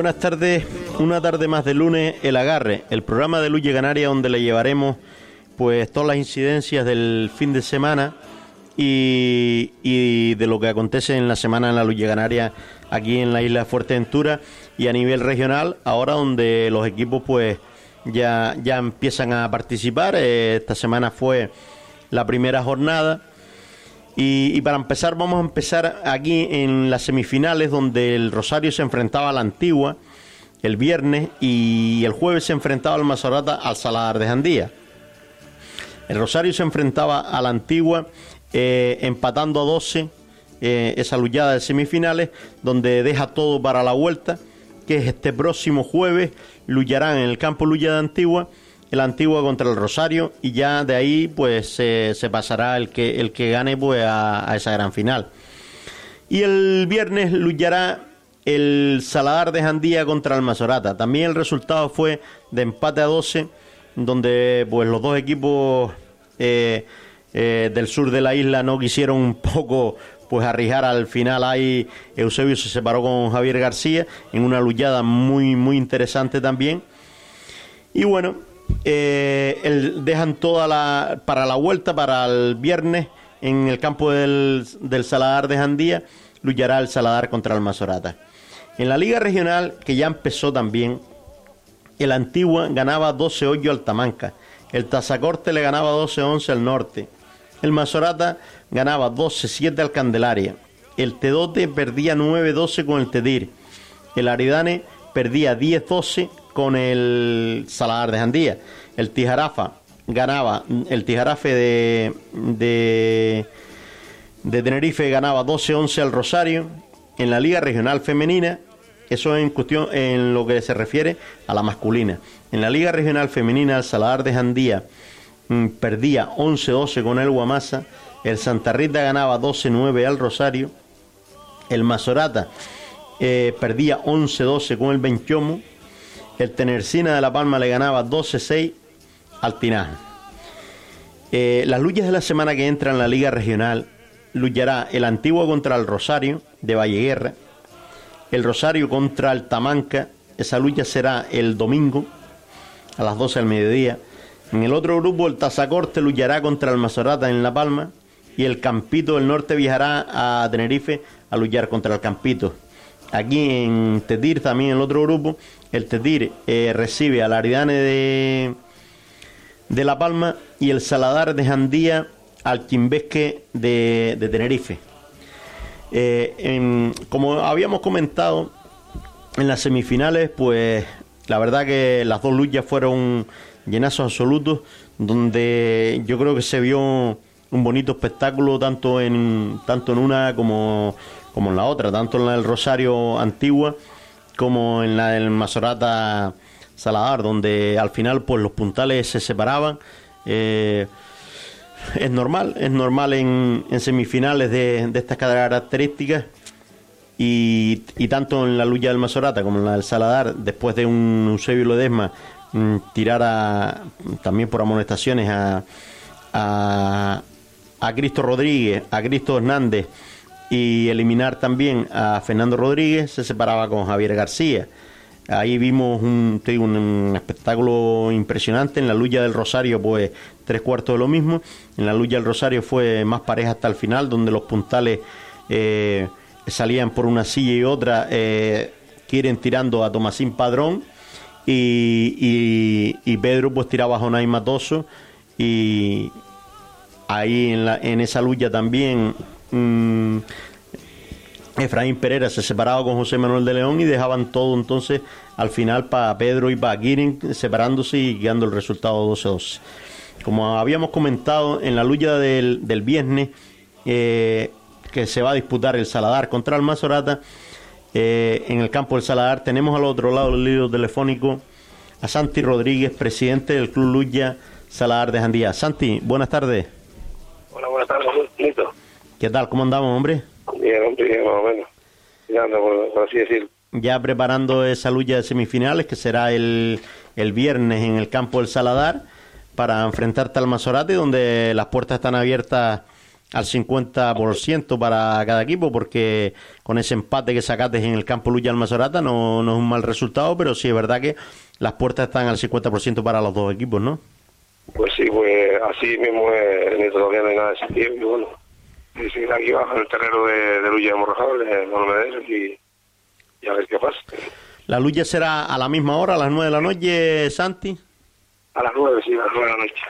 Buenas tardes, una tarde más de lunes, El Agarre, el programa de Luye Canaria donde le llevaremos pues todas las incidencias del fin de semana y, de lo que acontece en la semana en la Luye Canaria aquí en la isla Fuerteventura y a nivel regional, ahora donde los equipos pues ya, ya empiezan a participar. Eh, esta semana fue la primera jornada. Y, para empezar, vamos a empezar aquí en las semifinales, donde el Rosario se enfrentaba a la Antigua el viernes y el jueves se enfrentaba al Mazorata al Saladar de Jandía. El Rosario se enfrentaba a la Antigua eh, empatando a 12 eh, esa luchada de semifinales, donde deja todo para la vuelta, que es este próximo jueves, lucharán en el campo Luya de Antigua el Antigua contra el Rosario y ya de ahí pues se pasará el que el que gane pues a, esa gran final. Y el viernes luchará el Saladar de Jandía contra el Mazorata. También el resultado fue de empate a 12, donde pues los dos equipos eh, eh, del sur de la isla no quisieron un poco pues arrijar al final ahí Eusebio se separó con Javier García en una luchada muy muy interesante también y bueno eh, dejan toda la para la vuelta para el viernes en el campo del, del Saladar de Jandía luchará el Saladar contra el Mazorata en la liga regional que ya empezó también el Antigua ganaba 12-8 al Tamanca el Tazacorte le ganaba 12-11 al norte el Mazorata ganaba 12-7 al Candelaria. El Tedote perdía 9-12 con el Tedir. El Aridane perdía 10-12 con el Saladar de Jandía. El Tijarafa ganaba, el Tijarafe de, de, Tenerife ganaba 12-11 al Rosario. En la Liga Regional Femenina, eso en cuestión en lo que se refiere a la masculina. En la Liga Regional Femenina, el Saladar de Jandía Mm, perdía 11-12 con el Guamasa, el Santa Rita ganaba 12-9 al Rosario, el Mazorata eh, perdía 11-12 con el Benchomo, el Tenercina de La Palma le ganaba 12-6 al Tinaja. Eh, las luchas de la semana que entra en la Liga Regional luchará el Antiguo contra el Rosario de Valleguerra, el Rosario contra el Tamanca, esa lucha será el domingo a las 12 del mediodía. En el otro grupo, el Tazacorte luchará contra el Mazorata en La Palma y el Campito del Norte viajará a Tenerife a luchar contra el Campito. Aquí en Tetir, también en el otro grupo, el Tetir eh, recibe al Aridane de, de La Palma y el Saladar de Jandía al Quimbesque de, Tenerife. Eh, como habíamos comentado en las semifinales, pues la verdad que las dos luchas fueron llenazos absolutos, donde yo creo que se vio un bonito espectáculo tanto en tanto en una como, como en la otra, tanto en la del Rosario Antigua como en la del Mazorata Saladar, donde al final pues los puntales se separaban. Eh, es normal, es normal en, en semifinales de, de, estas características y, tanto en la lucha del Mazorata como en la del Saladar, después de un Eusebio Ledesma Mm, tirar a, también por amonestaciones a, a, a Cristo Rodríguez, a Cristo Hernández y eliminar también a Fernando Rodríguez, se separaba con Javier García. Ahí vimos un, espectáculo impresionante. En la lucha del Rosario, pues tres cuartos de lo mismo. En la lucha del Rosario fue más pareja hasta el final, donde los puntales eh, salían por una silla y otra, eh, quieren tirando a Tomasín Padrón y, y, Pedro pues tiraba a Jonay Matoso y ahí en, la, en esa lucha también mm, Efraín Pereira se separaba con José Manuel de León y dejaban todo entonces al final para Pedro y para separándose y guiando el resultado 12-12. Como habíamos comentado en la lucha del, del viernes eh, que se va a disputar el Saladar contra el Mazorata, eh, en el campo del Saladar. Tenemos al otro lado del libro telefónico a Santi Rodríguez, presidente del Club Luya Saladar de Jandía. Santi, buenas tardes. Hola, buenas tardes. ¿Qué tal? ¿Cómo andamos, hombre? Bien, hombre, bien, más o menos. Ya por, así decirlo. Ya preparando esa lucha de semifinales que será el, el viernes en el campo del Saladar para enfrentarte al Mazorate, donde las puertas están abiertas al 50% para cada equipo, porque con ese empate que sacaste en el campo Luya Almazorata no, no es un mal resultado, pero sí es verdad que las puertas están al 50% para los dos equipos, ¿no? Pues sí, pues así mismo es, todavía no hay nada de y bueno, y seguir aquí bajo en el terreno de, de Luya de no y, y a ver qué pasa. ¿La lucha será a la misma hora, a las nueve de la noche, Santi? A las nueve, sí, a las nueve de la noche.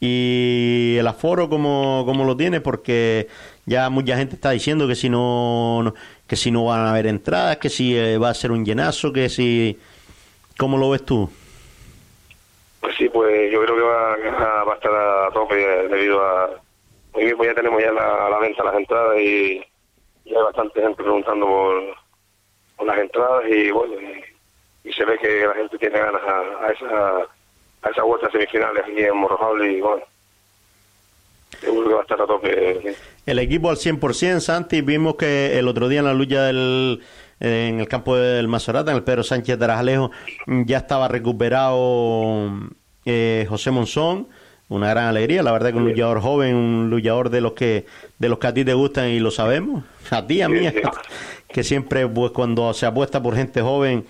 ¿Y el aforo cómo, cómo lo tiene? Porque ya mucha gente está diciendo que si no, que si no van a haber entradas, que si eh, va a ser un llenazo, que si... ¿Cómo lo ves tú? Pues sí, pues yo creo que va, va a estar a tope debido a... Hoy mismo ya tenemos ya la, a la venta las entradas y ya hay bastante gente preguntando por las entradas y bueno, y, se ve que la gente tiene ganas a, esa a esa vuelta semifinales aquí en Morrojable y bueno, seguro que va a estar a tope. El equipo al 100%, Santi, vimos que el otro día en la lucha del en el campo del Mazorata, en el Pedro Sánchez de Arajalejo, ya estaba recuperado eh, José Monzón, una gran alegría, la verdad que un luchador joven, un luchador de los que de los que a ti te gustan y lo sabemos, a ti, a mí, que siempre pues cuando se apuesta por gente joven,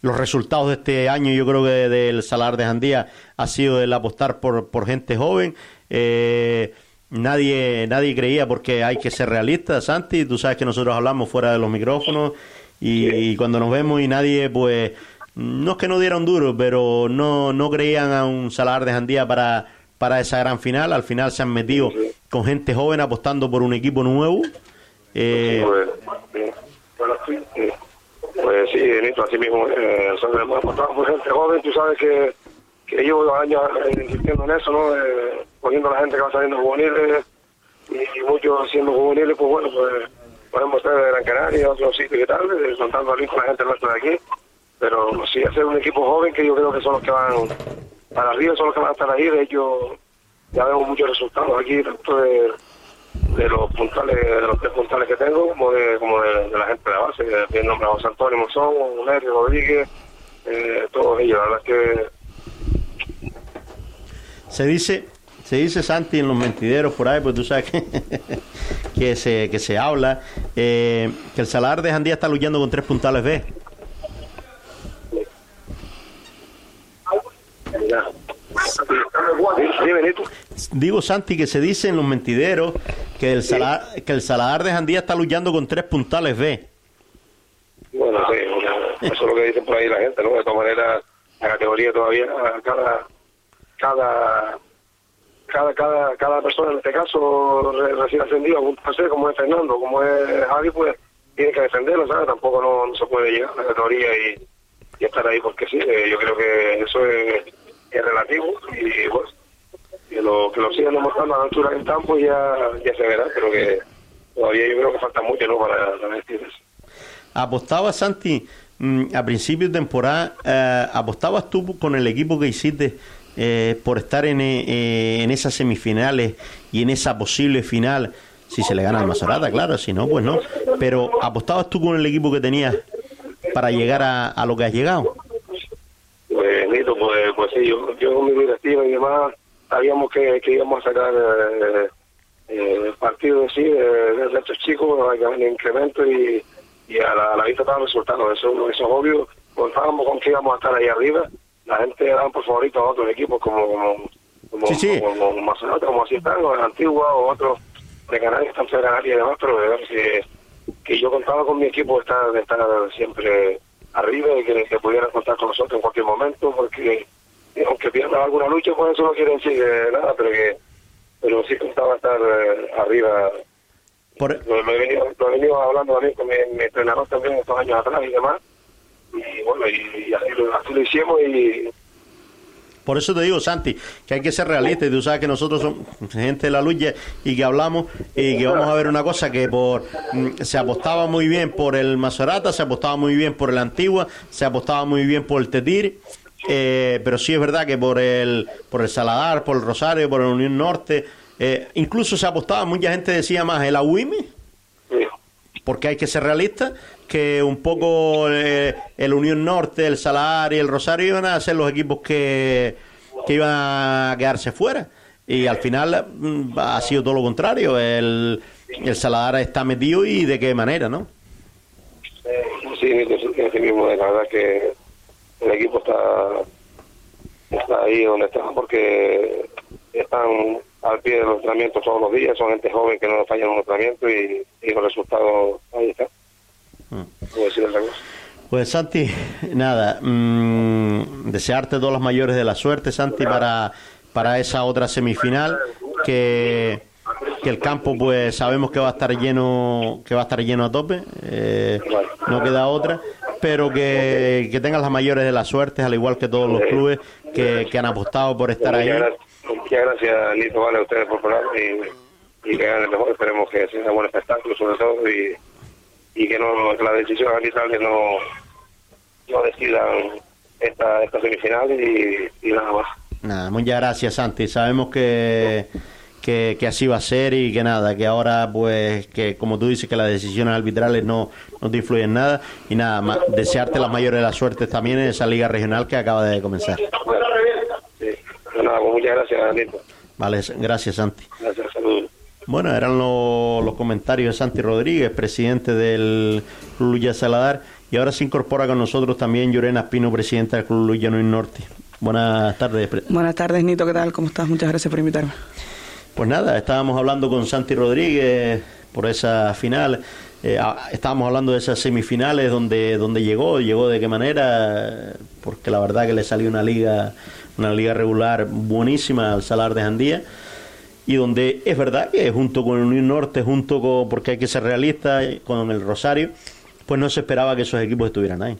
los resultados de este año yo creo que del Salar de Jandía ha sido el apostar por, por gente joven. Eh, nadie, nadie creía porque hay que ser realistas, Santi, tú sabes que nosotros hablamos fuera de los micrófonos y, cuando nos vemos y nadie pues no es que no dieron duro, pero no, no creían a un Salar de Jandía para, para esa gran final. Al final se han metido con gente joven apostando por un equipo nuevo. Eh, bueno, pues sí, Benito, así mismo. Eh, hemos apostado por gente joven, tú sabes que, que llevo años insistiendo en eso, ¿no? Eh, poniendo a la gente que va saliendo juveniles y, muchos siendo juveniles, pues bueno, pues podemos estar de Gran Canaria, otros sitios y tal, eh, contando con la gente nuestra de aquí. Pero sí, hacer un equipo joven que yo creo que son los que van para arriba, son los que van a estar ahí. De hecho, ya vemos muchos resultados aquí, tanto de los puntales, de los tres puntales que tengo, como de, como de, la gente de la base, que nombre a José Antonio Monzón, Nery Rodríguez, eh, todos ellos, la verdad es que se dice se dice Santi en los mentideros por ahí, pues tú sabes que, que se que se habla eh, que el Salar de Jandía está luchando con tres puntales B. Digo, Santi, que se dice en los mentideros que el, Salar, que el Saladar de Jandía está luchando con tres puntales B. Bueno, sí, eso es lo que dicen por ahí la gente, ¿no? De todas maneras, la categoría todavía, cada, cada, cada, cada, cada persona, en este caso, recién ascendido, como es Fernando, como es Javi, pues tiene que defenderlo, ¿sabes? Tampoco no, se puede llegar a la categoría y, y estar ahí porque sí, eh, yo creo que eso es es relativo y bueno, que lo, que lo sigan demostrando a la altura del campo ya, ya se verá, pero que todavía yo creo que falta mucho ¿no? para, eso. ¿Apostabas, Santi, mm, a principio de temporada, eh, apostabas tú con el equipo que hiciste eh, por estar en, eh, en esas semifinales y en esa posible final? Si se le gana al Maserata, claro, si no, pues no. Pero ¿apostabas tú con el equipo que tenías para llegar a, a lo que has llegado? pues, pues, pues sí, yo, yo con mi directiva y demás sabíamos que, que íbamos a sacar eh, eh, partidos sí, de, de, estos chicos, un incremento y, y a la, vista estaban resultados. Eso, eso es obvio. Contábamos con que íbamos a estar ahí arriba. La gente daba por favorito a otros equipos como como como, como, como, como así están, o Antigua o otros de Canarias, están de Canarias y demás, pero de ver que, que yo contaba con mi equipo de estar, estar siempre arriba y que, que, pudieran contar con nosotros en cualquier momento, porque aunque pierdan alguna lucha, pues eso no quiere decir nada, pero que pero sí contaba estar eh, arriba. Por... Lo, he venido, lo, he venido, hablando también con mi, entrenador también estos años atrás y demás, y bueno, y, así, lo, así lo hicimos y por eso te digo, Santi, que hay que ser realista y tú sabes que nosotros somos gente de la lucha y que hablamos y que vamos a ver una cosa que por mm, se apostaba muy bien por el Maserata, se apostaba muy bien por el Antigua, se apostaba muy bien por el Tetir, eh, pero sí es verdad que por el por el Saladar, por el Rosario, por el Unión Norte, eh, incluso se apostaba, mucha gente decía más el Aguimi, porque hay que ser realista, que un poco eh, el Unión Norte, el Salar y el Rosario iban a ser los equipos que, que iban a quedarse fuera. y al final mm, ha sido todo lo contrario. El, el Saladar está metido y de qué manera, ¿no? Sí, así mismo, la verdad que el equipo está, está ahí donde está porque están al pie de los entrenamientos todos los días, son gente joven que no fallan un entrenamiento y, y los resultados ahí están. Mm. decir Pues Santi, nada, mmm, desearte todos los mayores de la suerte, Santi, para, para esa otra semifinal, que, que el campo pues sabemos que va a estar lleno, que va a estar lleno a tope, eh, no queda otra, pero que, que tengas las mayores de la suerte, al igual que todos los clubes que, que han apostado por estar ahí. Muchas gracias, Nito, vale, a ustedes por favor y, y que hagan el mejor. Esperemos que sea un buen espectáculo, sobre todo, y, y que no que las decisiones arbitrales no, no decidan esta, esta semifinal y, y nada más. Nada, muchas gracias, Santi. Sabemos que, que, que, así va a ser y que nada, que ahora, pues, que como tú dices, que las decisiones arbitrales no, no te influyen nada. Y nada, más, desearte las mayores de las suertes también en esa liga regional que acaba de comenzar. Sí. nada, pues muchas gracias, Nito. Vale, gracias, Santi. Gracias, saludos. Bueno, eran lo, los comentarios de Santi Rodríguez, presidente del Club Luya Saladar. Y ahora se incorpora con nosotros también Llorena Pino, presidenta del Club Luya Norte. Buenas tardes. Buenas tardes, Nito. ¿Qué tal? ¿Cómo estás? Muchas gracias por invitarme. Pues nada, estábamos hablando con Santi Rodríguez por esa final. Eh, estábamos hablando de esas semifinales donde donde llegó, llegó de qué manera, porque la verdad que le salió una liga una liga regular buenísima al Salar de Jandía y donde es verdad que junto con el Unión Norte, junto con, porque hay que ser realista, con el Rosario, pues no se esperaba que esos equipos estuvieran ahí.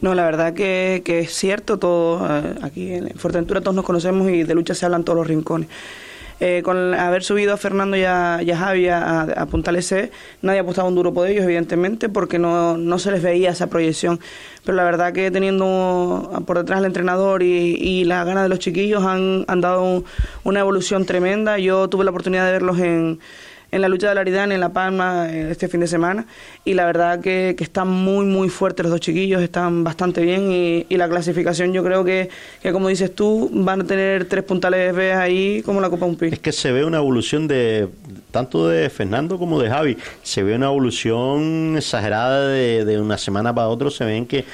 No, la verdad que, que es cierto, todo eh, aquí en Fuerteventura todos nos conocemos y de lucha se hablan todos los rincones. Eh, con haber subido a Fernando y a, y a Javi a, a Punta LC, nadie apostaba un duro por ellos, evidentemente, porque no, no se les veía esa proyección. Pero la verdad que teniendo por detrás el entrenador y, y las ganas de los chiquillos han, han dado un, una evolución tremenda. Yo tuve la oportunidad de verlos en en la lucha de la Aridane en La Palma este fin de semana y la verdad que, que, están muy muy fuertes los dos chiquillos, están bastante bien y, y la clasificación yo creo que, que, como dices tú van a tener tres puntales B ahí como la Copa Umpi. Es que se ve una evolución de tanto de Fernando como de Javi, se ve una evolución exagerada de, de una semana para otra, se ven que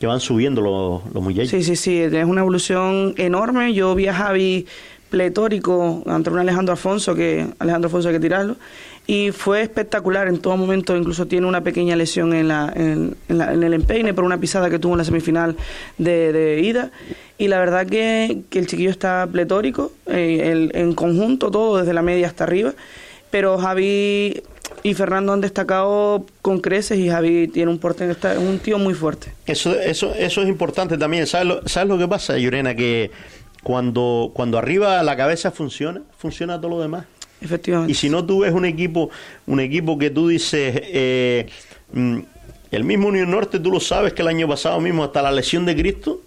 que van subiendo los, los muchachos. Sí, sí, sí, es una evolución enorme. Yo vi a Javi pletórico ante un Alejandro Alfonso, que Alejandro Alfonso hay que tirarlo, y fue espectacular en todo momento, incluso tiene una pequeña lesión en, la, en, en, la, en el empeine por una pisada que tuvo en la semifinal de, ida, y la verdad que, que, el chiquillo está pletórico, eh, el, en conjunto todo, desde la media hasta arriba, pero Javi y Fernando han destacado con creces y Javi tiene un porte, está, un tío muy fuerte. Eso, eso, eso es importante también, ¿sabes lo, ¿sabes lo que pasa, Yurena? Que cuando, cuando arriba la cabeza funciona, funciona todo lo demás. Efectivamente. Y si no tú ves un equipo, un equipo que tú dices, eh, el mismo Unión Norte, tú lo sabes que el año pasado mismo, hasta la lesión de Cristo,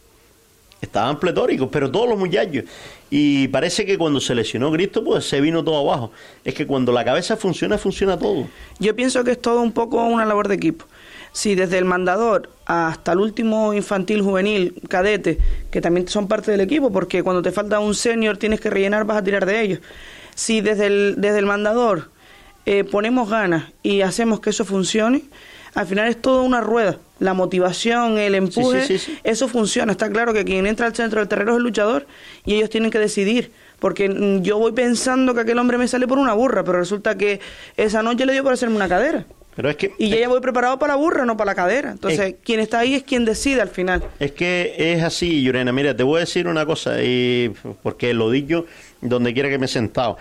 estaban pletóricos, pero todos los muchachos. Y parece que cuando se lesionó Cristo, pues se vino todo abajo. Es que cuando la cabeza funciona, funciona todo. Yo pienso que es todo un poco una labor de equipo si desde el mandador hasta el último infantil, juvenil, cadete, que también son parte del equipo, porque cuando te falta un senior tienes que rellenar, vas a tirar de ellos. Si desde el, desde el mandador eh, ponemos ganas y hacemos que eso funcione, al final es toda una rueda. La motivación, el empuje, sí, sí, sí, eso funciona. Está claro que quien entra al centro del terreno es el luchador y ellos tienen que decidir. Porque yo voy pensando que aquel hombre me sale por una burra, pero resulta que esa noche le dio por hacerme una cadera. Pero es que, y yo ya voy preparado para la burra, no para la cadera. Entonces, es, quien está ahí es quien decide al final. Es que es así, Yurena. Mira, te voy a decir una cosa, y porque lo digo donde quiera que me he sentado.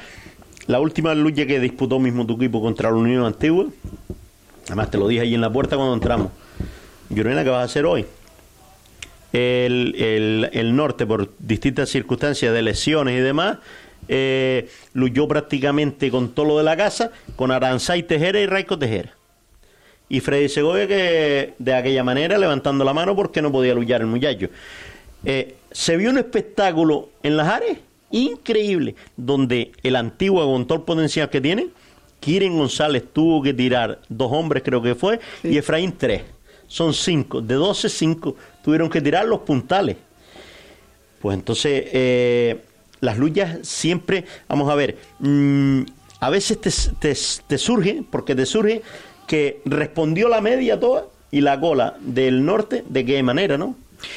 La última lucha que disputó mismo tu equipo contra la Unión Antigua, además te lo dije ahí en la puerta cuando entramos. Yurena, ¿qué vas a hacer hoy? El, el, el norte, por distintas circunstancias de lesiones y demás, eh, luchó prácticamente con todo lo de la casa, con Aranzay Tejera y Raico Tejera y Freddy Segovia que de aquella manera levantando la mano porque no podía luchar el muchacho. Eh, se vio un espectáculo en las áreas increíble donde el antiguo con todo el potencial que tiene, Kiren González tuvo que tirar dos hombres creo que fue sí. y Efraín tres. Son cinco, de 12, cinco tuvieron que tirar los puntales. Pues entonces eh, las luchas siempre, vamos a ver, mm, a veces te, te, te surge, porque te surge que respondió la media toda y la cola del norte, ¿de qué manera, no?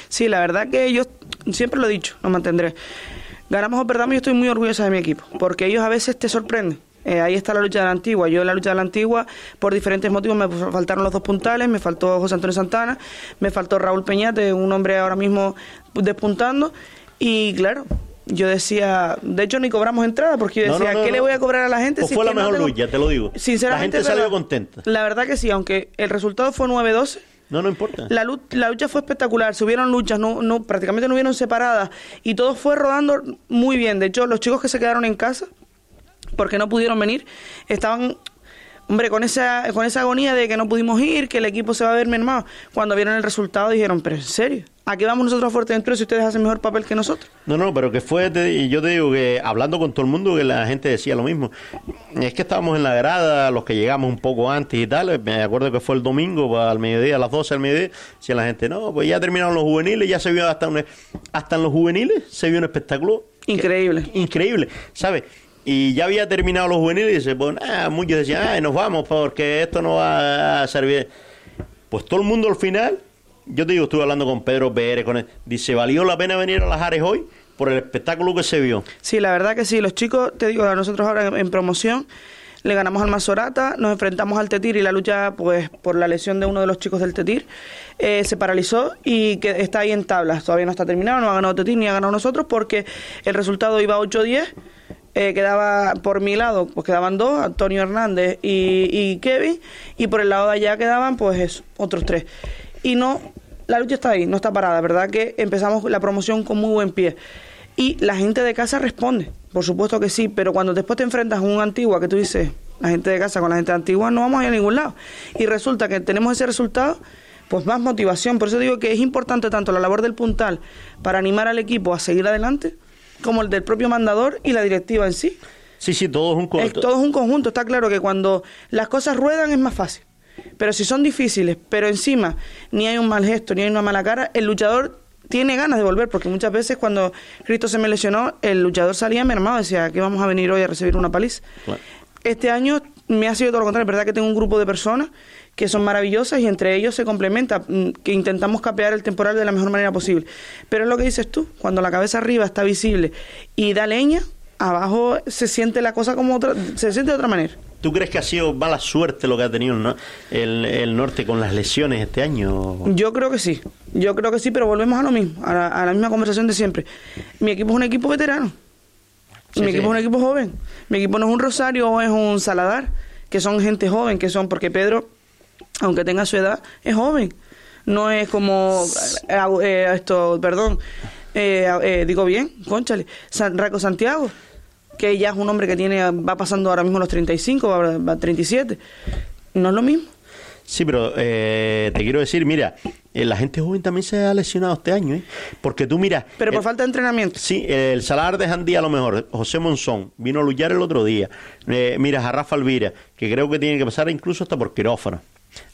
Sí, la verdad que yo siempre lo he dicho, lo mantendré. Ganamos o perdamos, yo estoy muy orgullosa de mi equipo, porque ellos a veces te sorprenden. Eh, ahí está la lucha de la antigua. Yo en la lucha de la antigua, por diferentes motivos, me faltaron los dos puntales, me faltó José Antonio Santana, me faltó Raúl Peñate, un hombre ahora mismo despuntando. Y claro, yo decía, de hecho ni cobramos entrada porque yo decía, ¿qué le voy a cobrar a la gente? Pues fue la mejor lucha, te lo digo. Sinceramente, la gente salió contenta. La verdad que sí, aunque el resultado fue 9-12. No, no importa. La, la, lucha fue espectacular, se hubieron luchas, no, no, prácticamente no hubieron separadas y todo fue rodando muy bien. De hecho, los chicos que se quedaron en casa, porque no pudieron venir, estaban hombre, con esa, con esa agonía de que no pudimos ir, que el equipo se va a ver mermado, cuando vieron el resultado dijeron, pero en serio, ¿a qué vamos nosotros a Fuerteventura si ustedes hacen mejor papel que nosotros? No, no, pero que fue, y yo te digo que hablando con todo el mundo, que la gente decía lo mismo. Es que estábamos en la grada, los que llegamos un poco antes y tal, me acuerdo que fue el domingo, al mediodía, a las 12 del mediodía, decía la gente, no, pues ya terminaron los juveniles, ya se vio hasta, un, hasta en los juveniles, se vio un espectáculo. Increíble. increíble, ¿sabes? Y ya había terminado los juveniles y pues, ah, muchos decían, ay, nos vamos porque esto no va a servir. Pues todo el mundo al final, yo te digo, estuve hablando con Pedro Pérez, con él, dice, ¿valió la pena venir a las Ares hoy? Por el espectáculo que se vio. Sí, la verdad que sí. Los chicos, te digo, a nosotros ahora en, promoción, le ganamos al Mazorata, nos enfrentamos al Tetir y la lucha, pues por la lesión de uno de los chicos del Tetir, eh, se paralizó y que está ahí en tablas. Todavía no está terminado, no ha ganado Tetir ni ha ganado nosotros porque el resultado iba 8-10 eh, quedaba por mi lado, pues quedaban dos, Antonio Hernández y, Kevin, y por el lado de allá quedaban pues otros tres. Y no, la lucha está ahí, no está parada, ¿verdad? Que empezamos la promoción con muy buen pie. Y la gente de casa responde, por supuesto que sí, pero cuando después te enfrentas a un antiguo que tú dices, la gente de casa con la gente antigua no vamos a ir a ningún lado. Y resulta que tenemos ese resultado, pues más motivación. Por eso digo que es importante tanto la labor del puntal para animar al equipo a seguir adelante, como el del propio mandador y la directiva en sí. Sí, sí, todo es un conjunto. todo es un conjunto. Está claro que cuando las cosas ruedan es más fácil. Pero si son difíciles, pero encima ni hay un mal gesto, ni hay una mala cara, el luchador tiene ganas de volver, porque muchas veces cuando Cristo se me lesionó, el luchador salía mermado, decía que vamos a venir hoy a recibir una paliza. Este año me ha sido todo lo contrario, es verdad que tengo un grupo de personas que son maravillosas y entre ellos se complementa, mm, que intentamos capear el temporal de la mejor manera posible. Pero es lo que dices tú, cuando la cabeza arriba está visible y da leña, abajo se siente la cosa como otra, se siente de otra manera. ¿Tú crees que ha sido mala suerte lo que ha tenido el, norte con las lesiones este año? Yo creo que sí, yo creo que sí, pero volvemos a lo mismo, a la, misma conversación de siempre. Mi equipo es un equipo veterano, mi equipo es un equipo joven, mi equipo no es un Rosario o es un Saladar, que son gente joven, que son, porque Pedro aunque tenga su edad, es joven. No es como eh, eh, esto, perdón, eh, digo bien, conchale, San, Raco Santiago, que ya es un hombre que tiene va pasando ahora mismo los 35, va, a 37. No es lo mismo. Sí, pero te quiero decir, mira, la gente joven también se ha lesionado este año, ¿eh? Porque tú mira... Pero por falta de entrenamiento. Sí, el Salar de Jandía a lo mejor, José Monzón, vino a luchar el otro día. mira, a Rafa Alvira, que creo que tiene que pasar incluso hasta por quirófano.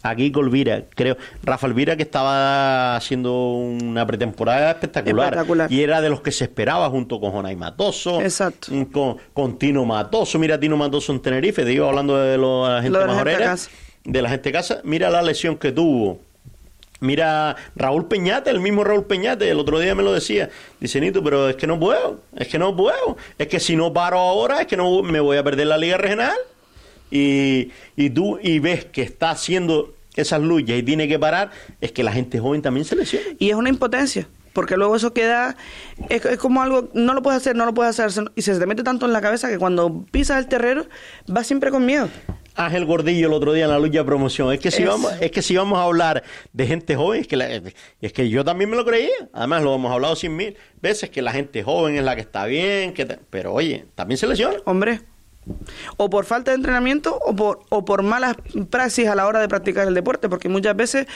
Aquí Colvira, creo. Rafa Elvira que estaba haciendo una pretemporada espectacular, Y era de los que se esperaba junto con Jonay Matoso. Exacto. Mm, con, Tino Matoso. Mira Tino Matoso en Tenerife, digo, hablando de la gente majorera. De la gente casa. Mira la lesión que tuvo. Mira, Raúl Peñate, el mismo Raúl Peñate, el otro día me lo decía. Dice, Nito, pero es que no puedo, es que no puedo. Es que si no paro ahora, es que no me voy a perder la Liga Regional y, y tú y ves que está haciendo esas luchas y tiene que parar, es que la gente joven también se lesiona. Y es una impotencia, porque luego eso queda, es, como algo, no lo puedes hacer, no lo puedes hacer, y se te mete tanto en la cabeza que cuando pisas el terreno vas siempre con miedo. Ángel Gordillo el otro día en la lucha de promoción. Es que si vamos, es que si vamos a hablar de gente joven, es que es que yo también me lo creía. Además lo hemos hablado cien mil veces que la gente joven es la que está bien, que pero oye, también se lesiona. Hombre, o por falta de entrenamiento o por, o por malas praxis a la hora de practicar el deporte, porque muchas veces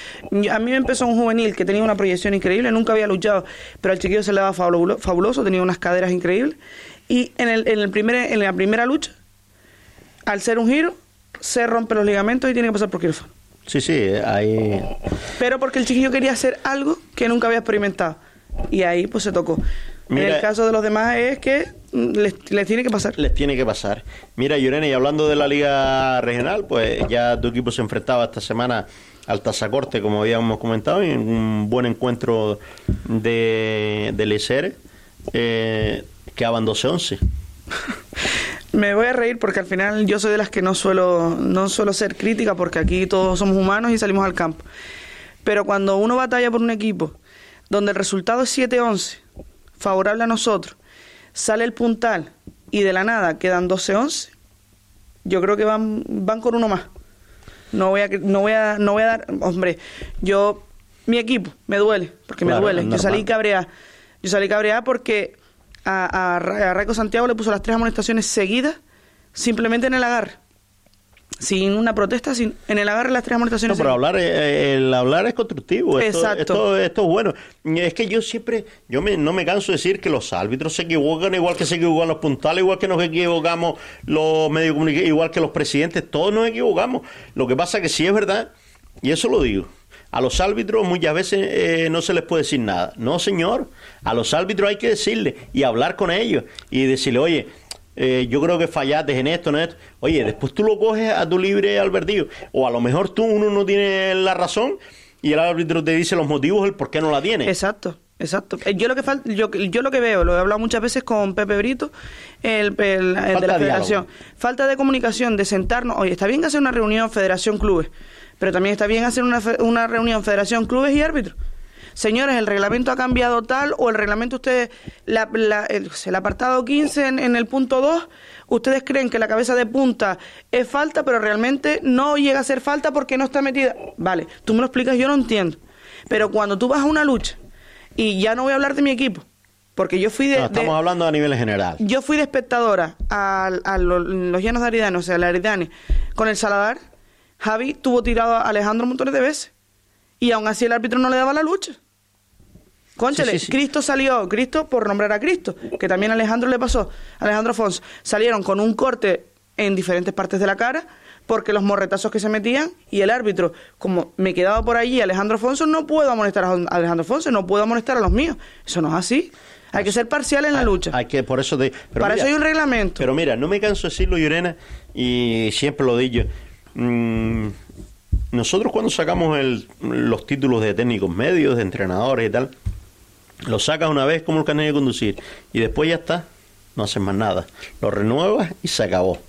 a mí me empezó un juvenil que tenía una proyección increíble, nunca había luchado, pero al chiquillo se le daba fabuloso, tenía unas caderas increíbles, y en, el, en, el primer, en la primera lucha, al ser un giro, se rompe los ligamentos y tiene que pasar por quirófano. Sí, sí, ahí... Pero porque el chiquillo quería hacer algo que nunca había experimentado, y ahí pues se tocó. en el caso de los demás es que les, les tiene que pasar. Les tiene que pasar. Mira, Llorena, y hablando de la Liga Regional, pues ya tu equipo se enfrentaba esta semana al Tazacorte, como habíamos comentado, en un buen encuentro de, del ISR, eh, quedaban 12-11. Me voy a reír porque al final yo soy de las que no suelo, no suelo ser crítica porque aquí todos somos humanos y salimos al campo. Pero cuando uno batalla por un equipo donde el resultado es 7-11, favorable a nosotros, sale el puntal y de la nada quedan 12-11, yo creo que van, van con uno más. No voy a, no voy a, no voy a dar, hombre, yo, mi equipo, me duele, porque me duele. Yo salí cabreada. Yo salí cabreada porque a, a Raico Santiago le puso las tres amonestaciones seguidas, simplemente en el agarre. Sin una protesta, sin, en el agarre las tres No, amonestaciones pero seguidas. hablar, eh, el hablar es constructivo. Esto, Exacto. Esto, esto es bueno. Es que yo siempre, yo me, no me canso de decir que los árbitros se equivocan igual que se equivocan los puntales, igual que nos equivocamos los medios de comunicación, igual que los presidentes, todos nos equivocamos. Lo que pasa que sí es verdad, y eso lo digo. A los árbitros muchas veces eh, no se les puede decir nada. No, señor. A los árbitros hay que decirle y hablar con ellos y decirle, oye, eh, yo creo que fallaste en esto, en esto. Oye, después tú lo coges a tu libre albedrío. O a lo mejor tú, uno no tiene la razón y el árbitro te dice los motivos, el por qué no la tiene. Exacto, exacto. Eh, Yo lo que fal- yo, yo lo que veo, lo he hablado muchas veces con Pepe Brito, el, el- el de la de federación. diálogo. Falta de comunicación, de sentarnos. Oye, está bien hacer una reunión Federación Clubes, pero también está bien hacer una, fe- una reunión Federación Clubes y árbitros. Señores, el reglamento ha cambiado tal o el reglamento ustedes, la- la- el, el apartado 15 en, en el punto 2, ustedes creen que la cabeza de punta es falta, pero realmente no llega a ser falta porque no está metida. Vale, tú me lo explicas, yo no entiendo. Pero cuando tú vas a una lucha, y ya no voy a hablar de mi equipo, porque yo fui de, No, estamos de- hablando a nivel general. yo fui de espectadora a, a lo- los llanos de Aridane, o sea, la Aridane, con el Saladar, Javi tuvo tirado a Alejandro montones de veces. Y aún así el árbitro no le daba la lucha. Cónchale, Sí, sí, sí. Cristo salió, Cristo por nombrar a Cristo, que también a Alejandro le pasó, Alejandro Afonso, salieron con un corte en diferentes partes de la cara, porque los morretazos que se metían, y el árbitro, como me quedaba por allí Alejandro Afonso, no puedo amonestar a Alejandro Afonso, no puedo amonestar a los míos. Eso no es así. Hay que ser parcial en la lucha. Hay que, por eso pero Para mira, eso hay un reglamento. Pero mira, no me canso de decirlo, Llorena, y siempre lo digo. Mm, nosotros cuando sacamos el- los títulos de técnicos medios, de entrenadores y tal, los sacas una vez como el carnet de conducir y después ya está, no haces más nada. Lo renuevas y se acabó.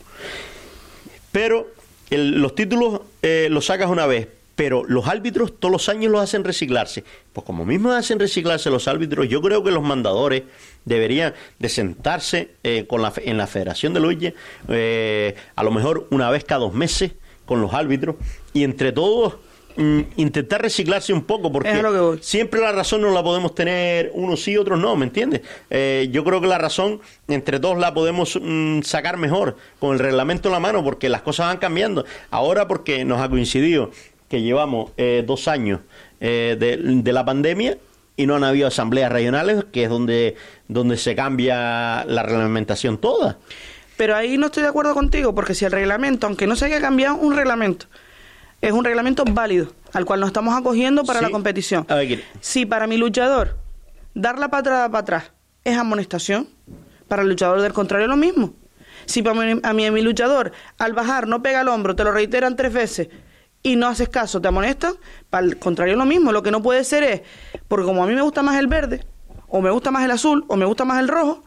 Pero los títulos eh, los sacas una vez, pero los árbitros todos los años los hacen reciclarse. Pues como mismo hacen reciclarse los árbitros, yo creo que los mandadores deberían de sentarse eh, con la, en la Federación de Lucha, eh, a lo mejor una vez cada dos meses con los árbitros y entre todos mm, intentar reciclarse un poco porque siempre la razón no la podemos tener unos sí, otros no, ¿me entiendes? Eh, yo creo que la razón entre todos la podemos mm, sacar mejor con el reglamento en la mano porque las cosas van cambiando. Ahora porque nos ha coincidido que llevamos eh, dos años eh, de, de la pandemia y no han habido asambleas regionales, que es donde, donde se cambia la reglamentación toda. Pero ahí no estoy de acuerdo contigo, porque si el reglamento, aunque no se haya cambiado un reglamento, es un reglamento válido, al cual nos estamos acogiendo para Sí. la competición. Si para mi luchador dar la patada para atrás es amonestación, para el luchador del contrario lo mismo. Si para mi, a mí, a mi luchador al bajar no pega el hombro, te lo reiteran tres veces y no haces caso, te amonestan, para el contrario lo mismo. Lo que no puede ser es, porque como a mí me gusta más el verde, o me gusta más el azul, o me gusta más el rojo,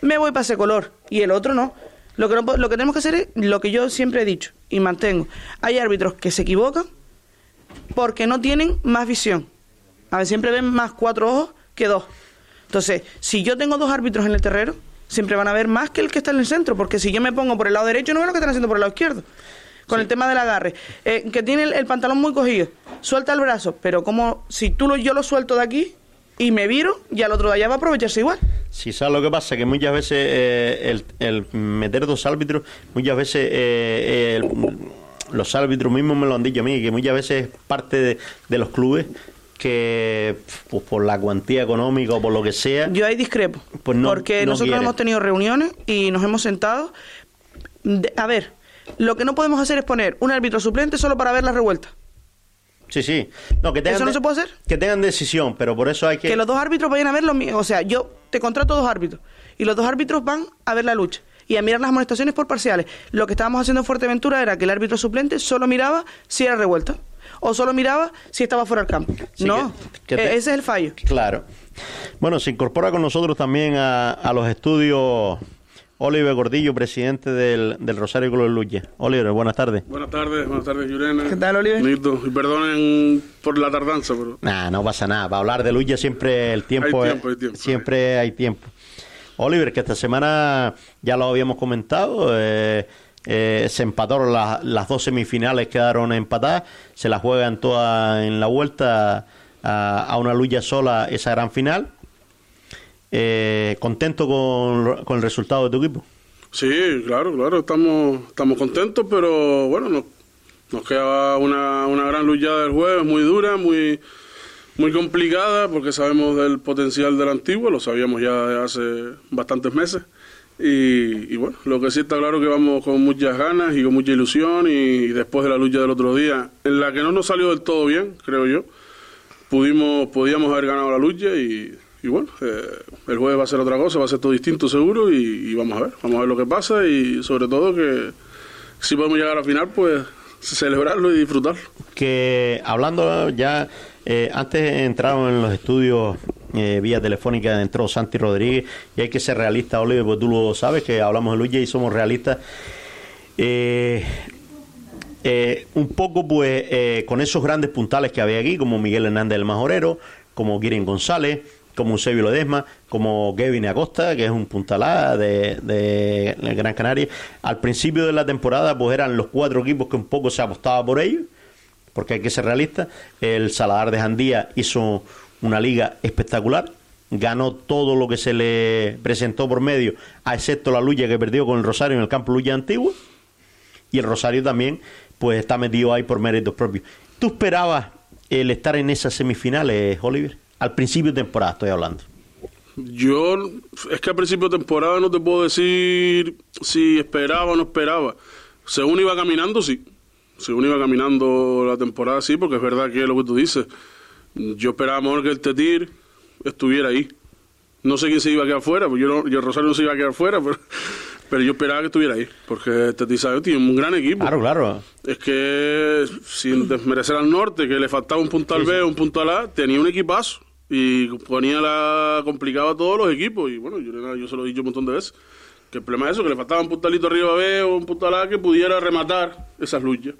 me voy para ese color y el otro no. Lo que, no lo que tenemos que hacer es lo que yo siempre he dicho y mantengo. Hay árbitros que se equivocan porque no tienen más visión. A ver, siempre ven más cuatro ojos que dos. Entonces, si yo tengo dos árbitros en el terreno, siempre van a ver más que el que está en el centro, porque si yo me pongo por el lado derecho, no veo lo que están haciendo por el lado izquierdo. Con el tema del agarre, Eh, que tiene el, el pantalón muy cogido, suelta el brazo, pero como si tú lo, yo lo suelto de aquí y me viro, ya el otro de allá va a aprovecharse igual. Si sabes lo que pasa, que muchas veces eh, el, el meter dos árbitros, muchas veces eh, el- los árbitros mismos me lo han dicho a mí, que muchas veces es parte de, de los clubes que pues, por la cuantía económica o por lo que sea, Yo ahí discrepo. Pues no- porque no nosotros quiere. hemos tenido reuniones y nos hemos sentado. De- a ver, lo que no podemos hacer es poner un árbitro suplente solo para ver la revuelta. Sí, sí, no, que tengan ¿Eso no de- se puede hacer? Que tengan decisión, pero por eso hay que... Que los dos árbitros vayan a ver lo mismo. O sea, yo te contrato dos árbitros y los dos árbitros van a ver la lucha y a mirar las amonestaciones por parciales. Lo que estábamos haciendo en Fuerteventura era que el árbitro suplente solo miraba si era revuelta o solo miraba si estaba fuera del campo. no, e-, ese es el fallo. Claro. Bueno, se incorpora con nosotros también a, los estudios Oliver Gordillo, presidente del, Rosario Color Luche. Oliver, buenas tardes. Buenas tardes, buenas tardes, Yurena. ¿Qué tal, Oliver? Y perdonen por la tardanza, pero... Nah, no pasa nada. Para hablar de Luche siempre el tiempo, hay tiempo, siempre hay tiempo. Oliver, que esta semana ya lo habíamos comentado, eh, eh, se empataron las dos semifinales, quedaron empatadas, se las juegan todas en la vuelta a, una lucha sola esa gran final. Eh, ¿Contento con, el resultado de tu equipo? Sí, claro, claro, estamos, estamos contentos, pero bueno, nos, nos queda una, una gran lucha del jueves, muy dura, muy muy complicada porque sabemos del potencial del antiguo, lo sabíamos ya hace bastantes meses. Y, bueno, lo que sí está claro que vamos con muchas ganas y con mucha ilusión y, después de la lucha del otro día, en la que no nos salió del todo bien, creo yo, pudimos podíamos haber ganado la lucha y, bueno, eh, el jueves va a ser otra cosa, va a ser todo distinto seguro y, vamos a ver, vamos a ver lo que pasa y sobre todo que si podemos llegar a la final, pues celebrarlo y disfrutarlo. Que hablando ya, eh, antes entraron en los estudios eh, vía telefónica, entró Santi Rodríguez y hay que ser realista, Oliver, porque tú lo sabes que hablamos de lucha y somos realistas. Eh, un poco pues con esos grandes puntales que había aquí, como Miguel Hernández del Majorero, como Kirin González, como Eusebio Ledesma, como Kevin Acosta, que es un puntalá de, de, Gran Canaria. Al principio de la temporada, pues eran los cuatro equipos que un poco se apostaba por ellos, porque hay que ser realista. El Saladar de Jandía hizo una liga espectacular, ganó todo lo que se le presentó por medio, a excepto la lucha que perdió con el Rosario en el campo lucha antiguo, y el Rosario también, pues está metido ahí por méritos propios. ¿Tú esperabas el estar en esas semifinales, Oliver? Al principio de temporada estoy hablando. Yo, es que al principio de temporada no te puedo decir si esperaba o no esperaba. Según iba caminando, sí. Según iba caminando la temporada, sí, porque es verdad que es lo que tú dices. Yo esperaba mejor que el Tetir estuviera ahí. No sé quién se iba a quedar fuera, porque yo, yo Rosario no se iba a quedar fuera, pero, pero yo esperaba que estuviera ahí, porque el Tetir tiene un gran equipo. Claro, claro. Es que, sin desmerecer al norte, que le faltaba un punto al B, un punto al A, tenía un equipazo y ponía la complicaba a todos los equipos y bueno yo, se lo he dicho un montón de veces que el problema es eso que le faltaba un puntalito arriba B o un punto A que pudiera rematar esas luchas.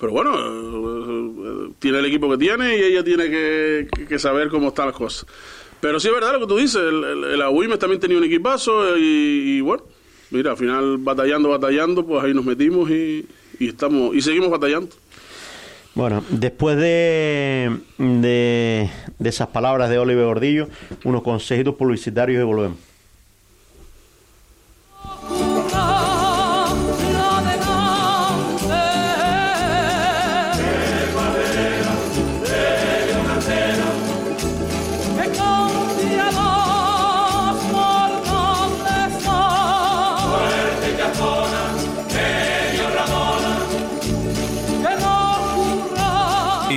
Pero bueno eh, eh, tiene el equipo que tiene y ella tiene que, saber cómo están las cosas. Pero sí es verdad lo que tú dices el, el, también tenía un equipazo y, bueno mira al final batallando batallando pues ahí nos metimos y, y estamos y seguimos batallando bueno, después de, de, esas palabras de Oliver Gordillo, unos consejitos publicitarios y volvemos.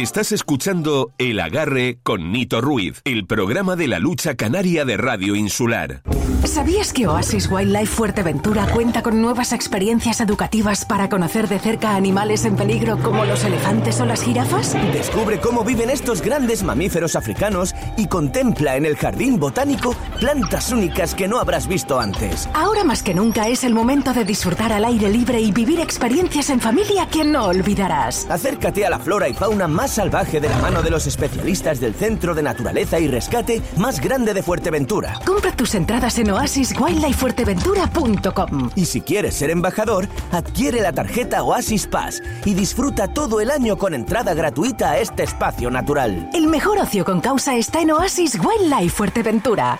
Estás escuchando El Agarre con Nito Ruiz, el programa de la lucha canaria de Radio Insular. ¿Sabías que Oasis Wildlife Fuerteventura cuenta con nuevas experiencias educativas para conocer de cerca animales en peligro como los elefantes o las jirafas? Descubre cómo viven estos grandes mamíferos africanos y contempla en el jardín botánico plantas únicas que no habrás visto antes. Ahora más que nunca es el momento de disfrutar al aire libre y vivir experiencias en familia que no olvidarás. Acércate a la flora y fauna más salvaje de la mano de los especialistas del Centro de Naturaleza y Rescate más grande de Fuerteventura. Compra tus entradas en oasiswildlifefuerteventura.com. Y si quieres ser embajador, adquiere la tarjeta Oasis Pass y disfruta todo el año con entrada gratuita a este espacio natural. El mejor ocio con causa está en Oasis Wildlife Fuerteventura.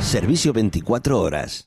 Servicio 24 horas.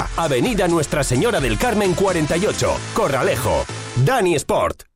Avenida Nuestra Señora del Carmen 48, Corralejo. Dani Sport,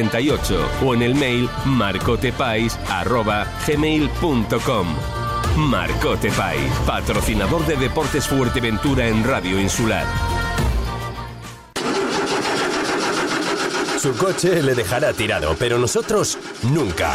78 o en el mail marcotepais@gmail.com. Marcote Pais, patrocinador de Deportes Fuerteventura en Radio Insular. Su coche le dejará tirado, pero nosotros nunca.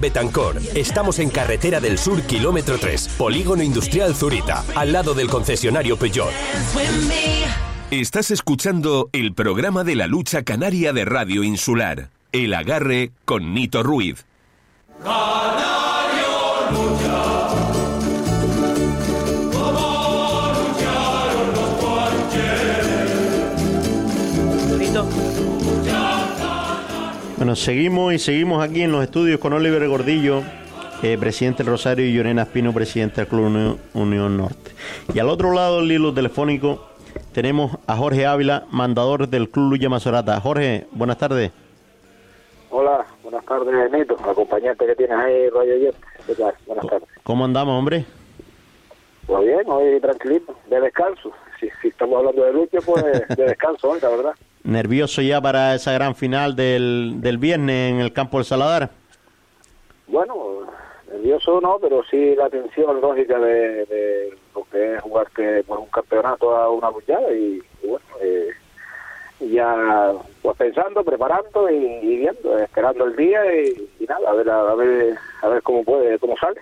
Betancor. Estamos en Carretera del Sur, kilómetro 3, Polígono Industrial Zurita, al lado del concesionario Peugeot. Estás escuchando el programa de la lucha canaria de Radio Insular. El agarre con Nito Ruiz. Bueno, seguimos y seguimos aquí en los estudios con Oliver Gordillo, eh, presidente del Rosario, y Llorena Espino, presidente del Club Unión, Unión Norte. Y al otro lado del hilo telefónico tenemos a Jorge Ávila, mandador del Club Luya Mazorata. Jorge, buenas tardes. Hola, buenas tardes, Nito, acompañante que tienes ahí, Radio Jet. ¿Qué tal? Buenas tardes. ¿Cómo andamos, hombre? Pues bien, hoy tranquilito, de descanso. Si, si estamos hablando de lucha, pues de descanso hoy, la verdad. ¿Nervioso ya para esa gran final del, del viernes en el campo del Saladar? Bueno, nervioso no, pero sí la tensión lógica de, de lo que es jugar que pues, un campeonato a una luchada y, y bueno, eh, ya pues pensando, preparando y, y viendo, esperando el día y, y nada, a ver, a, ver, a ver cómo puede, cómo sale.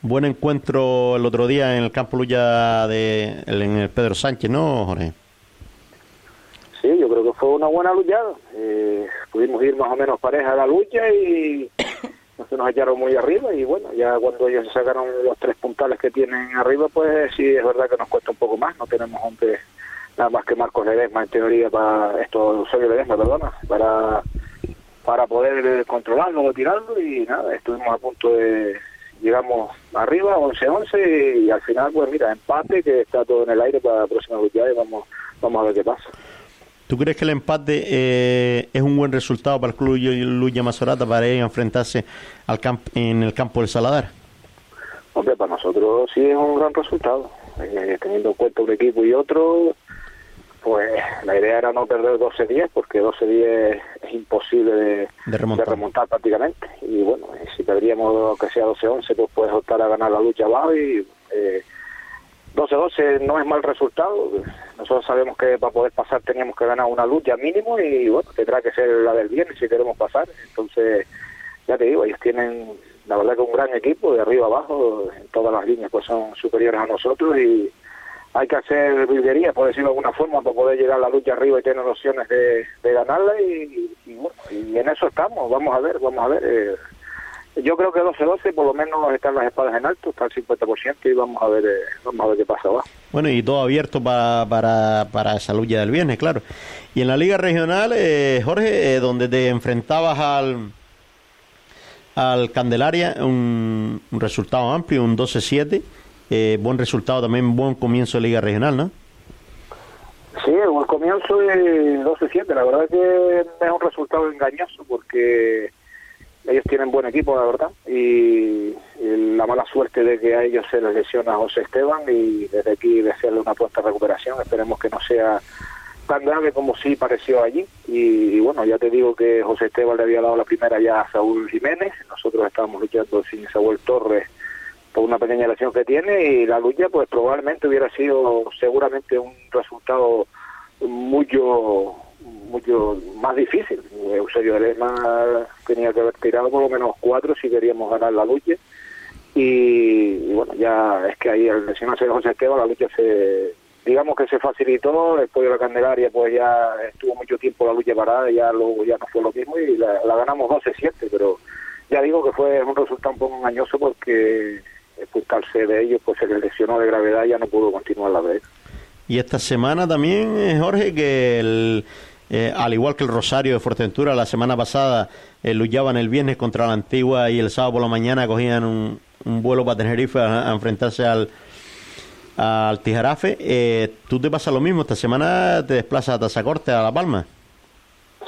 Buen encuentro el otro día en el campo lucha de en el Pedro Sánchez, ¿no, Jorge? Sí, yo creo que fue una buena luchada. Eh, pudimos ir más o menos pareja a la lucha y no se nos echaron muy arriba y bueno, ya cuando ellos se sacaron los tres puntales que tienen arriba, pues sí, es verdad que nos cuesta un poco más. No tenemos hombre nada más que Marcos Ledesma en teoría para esto, Sergio Ledesma, perdona, para para poder controlarlo o tirarlo y nada, estuvimos a punto de llegamos arriba 11-11 y al final pues mira, empate que está todo en el aire para la próxima lucha y vamos vamos a ver qué pasa. ¿Tú crees que el empate eh, es un buen resultado para el club Luya Mazorata para ir a enfrentarse al camp en el campo del Saladar? Hombre, para nosotros sí es un gran resultado. Eh, teniendo en cuenta un equipo y otro, pues la idea era no perder 12-10, porque 12-10 es imposible de, de, remontar. de, remontar. prácticamente. Y bueno, si perderíamos que sea 12-11, pues puedes optar a ganar la lucha abajo y... Eh, 12-12 no es mal resultado. Nosotros sabemos que para poder pasar teníamos que ganar una lucha mínimo y bueno, tendrá que ser la del viernes si queremos pasar. Entonces, ya te digo, ellos tienen la verdad que un gran equipo de arriba abajo, en todas las líneas pues son superiores a nosotros y hay que hacer virguería, por decirlo de alguna forma, para poder llegar a la lucha arriba y tener opciones de, de ganarla y, y, bueno, y en eso estamos, vamos a ver, vamos a ver. Eh, yo creo que 12-12 por lo menos están las espadas en alto, está el 50% y vamos a ver eh, vamos a ver qué pasa abajo. Bueno, y todo abierto para, para, para esa lucha del viernes, claro. Y en la liga regional, eh, Jorge, eh, donde te enfrentabas al al Candelaria, un, un resultado amplio, un 12-7, eh, buen resultado, también buen comienzo de Liga Regional, ¿no? Sí, el comienzo de 12-7, la verdad que es un resultado engañoso porque ellos tienen buen equipo, la verdad, y, la mala suerte de que a ellos se les lesiona José Esteban y desde aquí desearle una puesta recuperación, esperemos que no sea tan grave como sí pareció allí. Y, bueno, ya te digo que José Esteban le había dado la primera ya a Saúl Jiménez, nosotros estábamos luchando sin Saúl Torres por una pequeña lesión que tiene y la lucha pues probablemente hubiera sido seguramente un resultado mucho mucho más difícil. Eusebio Ledesma tenía que haber tirado por lo menos cuatro si queríamos ganar la lucha. Y, bueno, ya es que ahí al lesionarse de José Esteban la lucha se, digamos que se facilitó, después de la Candelaria pues ya estuvo mucho tiempo la lucha parada ya luego ya no fue lo mismo y la, ganamos 12-7, pero ya digo que fue un resultado un poco engañoso porque expulsarse de ellos pues se les lesionó de gravedad y ya no pudo continuar la vez. Y esta semana también, eh, Jorge, que el, eh, al igual que el Rosario de Fuerteventura, la semana pasada eh, luchaban el viernes contra la Antigua y el sábado por la mañana cogían un, vuelo para Tenerife a, enfrentarse al, al Tijarafe. Eh, ¿Tú te pasa lo mismo? ¿Esta semana te desplazas a Tazacorte, a La Palma?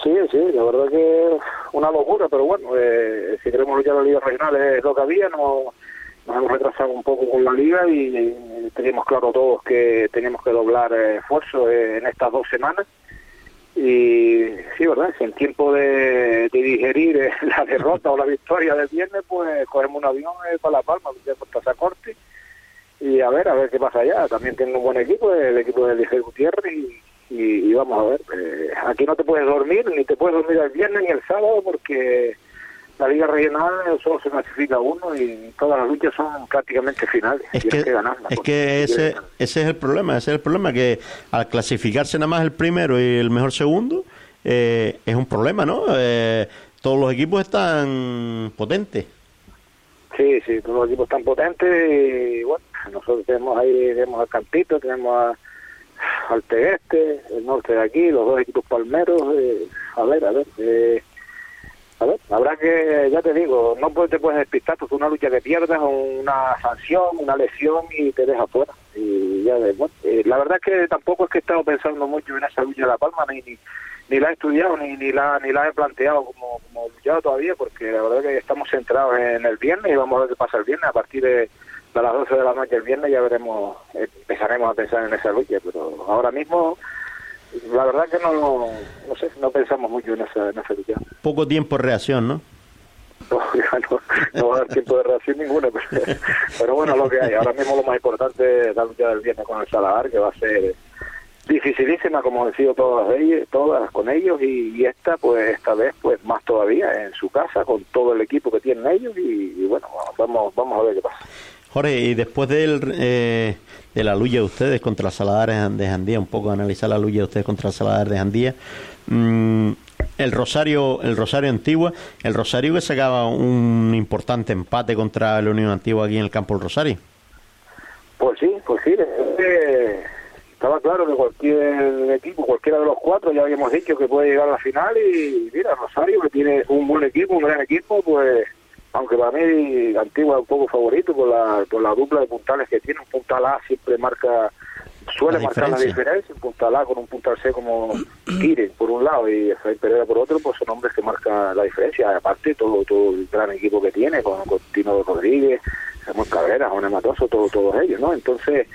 Sí, sí, la verdad que una locura, pero bueno, eh, si queremos luchar la Liga Regional es lo que había, no, nos hemos retrasado un poco con la Liga y, teníamos claro todos que teníamos que doblar esfuerzo en estas dos semanas y sí, ¿verdad? Si en tiempo de, digerir eh, la derrota o la victoria del viernes, pues cogemos un avión eh, para La Palma, ya por corte y a ver, a ver qué pasa allá. También tiene un buen equipo, el equipo de Elige Gutiérrez, y, vamos a ver. Eh, aquí no te puedes dormir, ni te puedes dormir el viernes ni el sábado, porque la liga regional solo se clasifica uno y todas las luchas son prácticamente finales. Es que, es que ese, ese es el problema, ese es el problema, que al clasificarse nada más el primero y el mejor segundo, eh, es un problema, ¿no? Eh, todos los equipos están potentes. Sí, sí, todos los equipos están potentes y bueno, nosotros tenemos ahí, tenemos al Campito, tenemos al Tegueste, el norte de aquí, los dos equipos palmeros, eh, a ver, a ver, eh, habrá que, ya te digo, no te puedes despistar porque una lucha que pierdas una sanción, una lesión y te deja fuera. Y ya, bueno, eh, la verdad es que tampoco es que he estado pensando mucho en esa lucha de La Palma, ni, ni, la he estudiado, ni, ni, la, ni la he planteado como, como luchado todavía, porque la verdad es que estamos centrados en el viernes y vamos a ver qué pasa el viernes. A partir de, de las 12 de la noche el viernes ya veremos, eh, empezaremos a pensar en esa lucha, pero ahora mismo la verdad que no, no sé, no pensamos mucho en esa, en esa Poco tiempo de reacción, ¿no? No, va a haber tiempo de reacción ninguna, pero, bueno, lo que hay. Ahora mismo lo más importante es la lucha del viernes con el Salahar, que va a ser dificilísima, como han sido todas ellas, todas con ellos, y, esta, pues esta vez, pues más todavía en su casa, con todo el equipo que tienen ellos, y, bueno, vamos, vamos a ver qué pasa. Jorge, y después del, eh, de la lucha de ustedes contra Saladares de Jandía, un poco analizar la lucha de ustedes contra Saladares de Jandía. Mm, el Rosario, el Rosario Antigua, el Rosario que sacaba un importante empate contra la Unión Antigua aquí en el campo del Rosario. Pues sí, pues sí, estaba claro que cualquier equipo, cualquiera de los cuatro, ya habíamos dicho que puede llegar a la final y mira, Rosario que tiene un buen equipo, un gran equipo, pues aunque para mí Antigua es un poco favorito por la, por la dupla de puntales que tiene, un puntal A siempre marca, suele marcar la diferencia, un puntal A con un puntal C como Kire por un lado y Efraín Pereira por otro, pues son hombres que marcan la diferencia, aparte todo, todo el gran equipo que tiene, con, Tino Rodríguez, Samuel Cabrera, Juan Matoso, todo, todos ellos, ¿no? Entonces,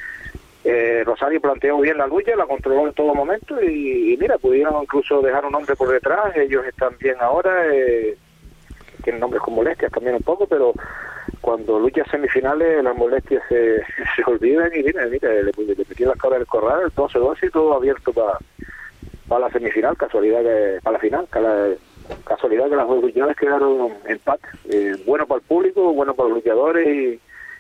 eh, Rosario planteó bien la lucha, la controló en todo momento y, mira, pudieron incluso dejar un hombre por detrás, ellos están bien ahora, eh, tienen nombres con molestias también un poco, pero cuando luchas semifinales las molestias se, se olvidan y mira, mira, le, le metieron las cabras del corral, el 12-12 y todo abierto para para la semifinal, casualidad que para la final, casualidad que las dos luchadores quedaron empate, eh, bueno para el público, bueno para los luchadores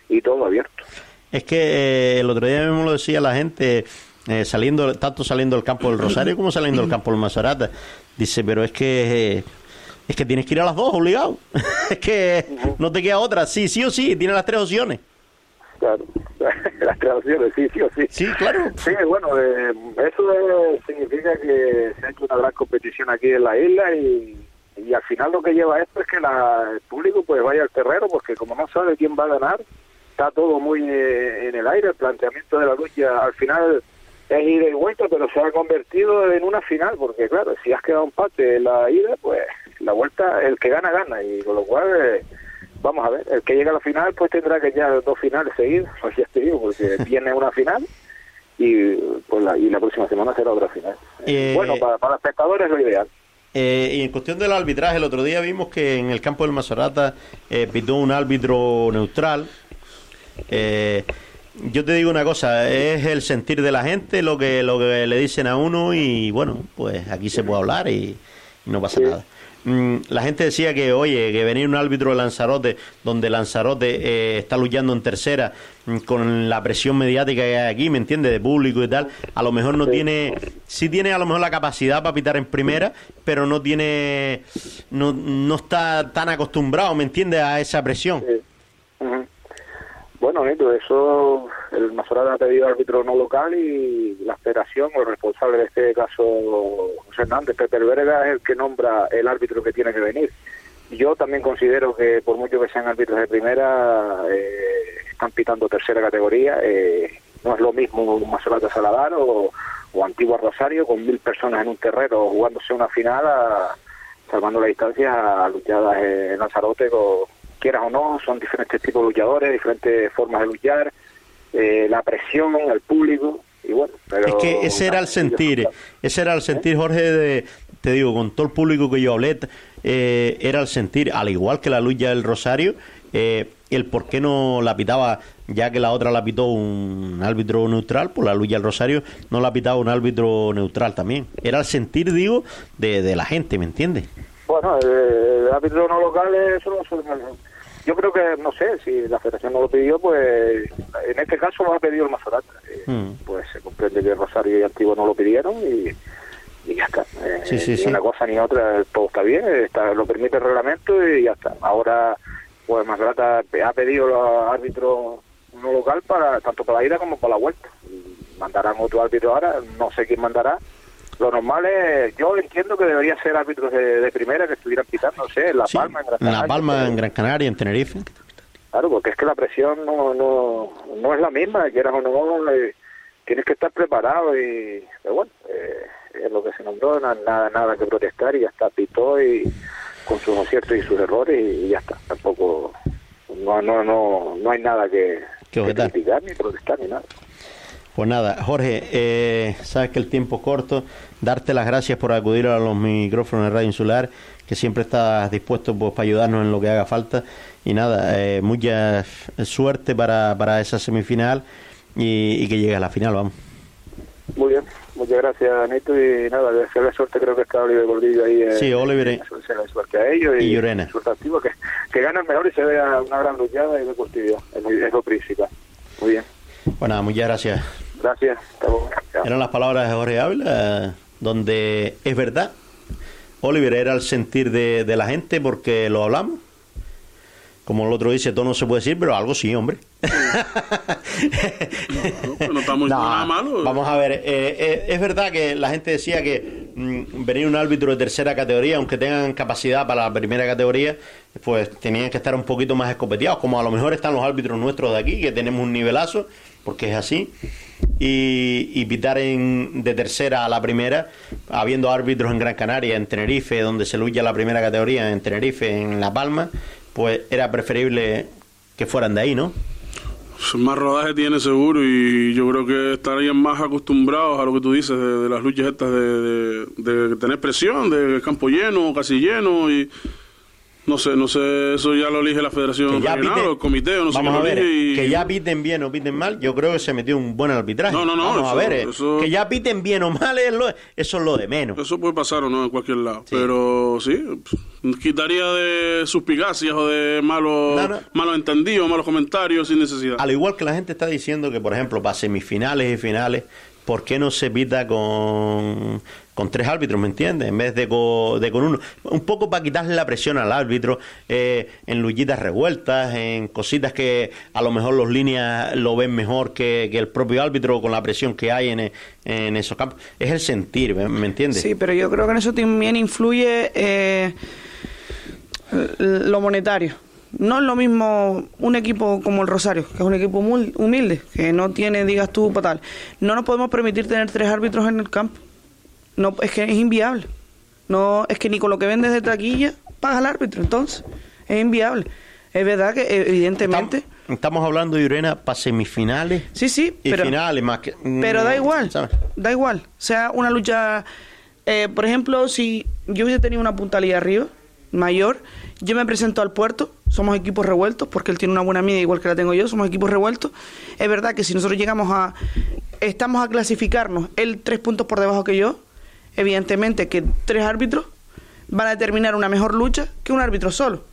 y, todo abierto. Es que eh, el otro día mismo lo decía la gente, eh, saliendo tanto saliendo del campo del Rosario como saliendo del campo del Mazarata, dice, pero es que es que tienes que ir a las dos, obligado. es que no te queda otra. Sí, sí o sí, tiene las tres opciones. Claro, las tres opciones, sí, sí o sí. Sí, claro. Sí, bueno, eh, eso significa que se ha hecho una gran competición aquí en la isla y, y al final lo que lleva esto es que la, el público pues vaya al terreno porque como no sabe quién va a ganar, está todo muy en el aire, el planteamiento de la lucha al final es ida y vuelta, pero se ha convertido en una final, porque claro, si has quedado empate en la ida, pues la vuelta, el que gana, gana, y con lo cual, eh, vamos a ver, el que llega a la final, pues tendrá que ya dos finales seguidas, pues ya te digo, porque viene una final y, pues la, y la próxima semana será otra final. Eh, bueno, para, para los espectadores es lo ideal. Eh, y en cuestión del arbitraje, el otro día vimos que en el campo del Macerata eh, pitó un árbitro neutral. Eh, yo te digo una cosa, es el sentir de la gente lo que lo que le dicen a uno y bueno, pues aquí se puede hablar y no pasa nada. Mm, la gente decía que, oye, que venir un árbitro de Lanzarote, donde Lanzarote eh, está luchando en tercera, mm, con la presión mediática que hay aquí, ¿me entiendes? De público y tal, a lo mejor no tiene, sí tiene a lo mejor la capacidad para pitar en primera, pero no tiene, no, no está tan acostumbrado, ¿me entiendes? A esa presión. Bueno, Nito, eso el Mazoral ha pedido árbitro no local y la federación o el responsable de este caso, José Hernández, Pepe Verga, es el que nombra el árbitro que tiene que venir. Yo también considero que por mucho que sean árbitros de primera, eh, están pitando tercera categoría. eh, no es lo mismo un Macerata Saladar o, o Antigua Rosario con mil personas en un terreno jugándose una final, salvando las distancias a luchadas en Lanzarote con quieras o no, son diferentes tipos de luchadores, diferentes formas de luchar, eh, la presión, el público, y bueno, pero... Es que ese era el sentir, ese era el sentir, Jorge, de, te digo, con todo el público que yo hablé, eh, era el sentir, al igual que la lucha del Rosario, eh, el por qué no la pitaba, ya que la otra la pitó un árbitro neutral, pues la lucha del Rosario no la pitaba un árbitro neutral también. Era el sentir, digo, de, de la gente, ¿me entiendes? Bueno, el, árbitro no local, eso no yo creo que, no sé, si la federación no lo pidió, pues en este caso lo ha pedido el Mazorata. Eh, Mm. Pues se comprende que Rosario y Antiguo no lo pidieron y, y ya está. Eh, Sí, sí, ni sí. una cosa ni otra, todo está bien, está, lo permite el reglamento y ya está. Ahora, pues Mazorata ha pedido los árbitros no local para tanto para la ida como para la vuelta. Mandarán otro árbitro ahora, no sé quién mandará. Lo normal es, yo entiendo que debería ser árbitros de, de primera que estuvieran pitando, no sé, en La Sí, Palma, en Gran en La Canaria, Palma, pero- en Gran Canaria, en Tenerife. Claro, porque es que la presión no, no, no es la misma, quieras o no, eh, tienes que estar preparado y, pero bueno, eh, es lo que se nombró, na- nada, nada que protestar y ya está, pitó y con sus aciertos y sus errores y, ya está, tampoco, no, no, no, no hay nada que, Que criticar ni protestar ni nada. Pues nada, Jorge, eh, sabes que el tiempo es corto. Darte las gracias por acudir a los micrófonos de Radio Insular, que siempre estás dispuesto pues, para ayudarnos en lo que haga falta. Y nada, eh, mucha suerte para, para esa semifinal y, y que llegue a la final, vamos. Muy bien, muchas gracias Nito y nada, desearle suerte, creo que está Oliver Gordillo ahí. eh, Sí, Oliver, eh. desearle suerte a ellos Y y, Llorena. suerte activo, que, que gane el mejor y se vea una gran luchada y deportividad, es, muy- es lo principal. Muy bien, Pues nada, muchas gracias. Gracias, hasta luego. Chao. Eran las palabras de Jorge Ávila, donde es verdad. Oliver era el sentir de, de la gente porque lo hablamos. Como el otro dice, todo no se puede decir, pero algo sí, hombre. No, no estamos No, nada malo. Vamos a ver, eh, eh, es verdad que la gente decía que mm, venir un árbitro de tercera categoría, aunque tengan capacidad para la primera categoría, pues tenían que estar un poquito más escopeteados, como a lo mejor están los árbitros nuestros de aquí, que tenemos un nivelazo, porque es así, y, y pitar en, de tercera a la primera, habiendo árbitros en Gran Canaria, en Tenerife, donde se lucha la primera categoría, en Tenerife, en La Palma, pues era preferible que fueran de ahí, ¿no? Más rodaje tiene seguro y yo creo que estarían más acostumbrados a lo que tú dices de, las luchas estas de, de- de tener presión, de campo lleno, casi lleno y no sé, no sé, eso ya lo elige la Federación Regional piten- o el comité o no sé vamos quién a ver, y- que ya piten bien o piten mal, yo creo que se metió un buen arbitraje. No, no, no, Vamos a eso- ver, eh, eso- que ya piten bien o mal, es lo- eso es lo de menos. Eso puede pasar o no en cualquier lado, pero sí, quitaría de suspicacias o de malos, No, no. malos entendidos, malos comentarios sin necesidad. Al igual que la gente está diciendo que, por ejemplo, para semifinales y finales, ¿por qué no se pita con, con tres árbitros, me entiendes? En vez de con, de con uno. Un poco para quitarle la presión al árbitro eh, en luchitas revueltas, en cositas que a lo mejor los líneas lo ven mejor que, que el propio árbitro con la presión que hay en, en esos campos. Es el sentir, ¿me, me entiendes? Sí, pero yo creo que en eso también influye eh, lo monetario. No es lo mismo un equipo como el Rosario, que es un equipo muy humilde, que no tiene, digas tú, tal. No nos podemos permitir tener tres árbitros en el campo. No, es que es inviable. No, es que ni con lo que vendes de taquilla paga el árbitro, entonces es inviable. Es verdad que evidentemente Estamos hablando de Urena para semifinales. Sí, sí, y finales más que. Pero da mm, igual, da igual. O sea, una lucha. Eh, por ejemplo, si yo hubiese tenido una puntalía arriba, mayor, yo me presento al puerto, somos equipos revueltos, porque él tiene una buena media igual que la tengo yo, somos equipos revueltos. Es verdad que si nosotros llegamos a. Estamos a clasificarnos, él tres puntos por debajo que yo, evidentemente que tres árbitros van a determinar una mejor lucha que un árbitro solo.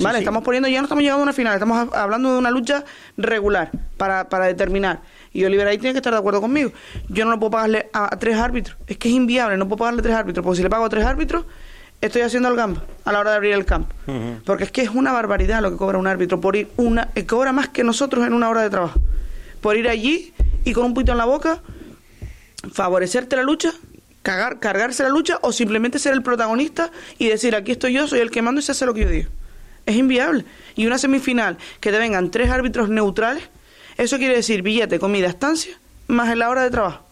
Vale, estamos poniendo, ya no estamos llegando a una final, estamos hablando de una lucha regular para, para determinar. Y Oliver ahí tiene que estar de acuerdo conmigo. Yo no lo puedo pagarle a, tres árbitros. Es que es inviable, no puedo pagarle a tres árbitros. Porque si le pago a tres árbitros, estoy haciendo el gamba a la hora de abrir el campo. Porque es que es una barbaridad lo que cobra un árbitro por ir una. Eh, cobra más que nosotros en una hora de trabajo. Por ir allí y con un pito en la boca, favorecerte la lucha, cagar, cargarse la lucha o simplemente ser el protagonista y decir aquí estoy yo, soy el que mando y se hace lo que yo digo. Es inviable. Y una semifinal que te vengan tres árbitros neutrales, eso quiere decir billete, comida, estancia, más en la hora de trabajo.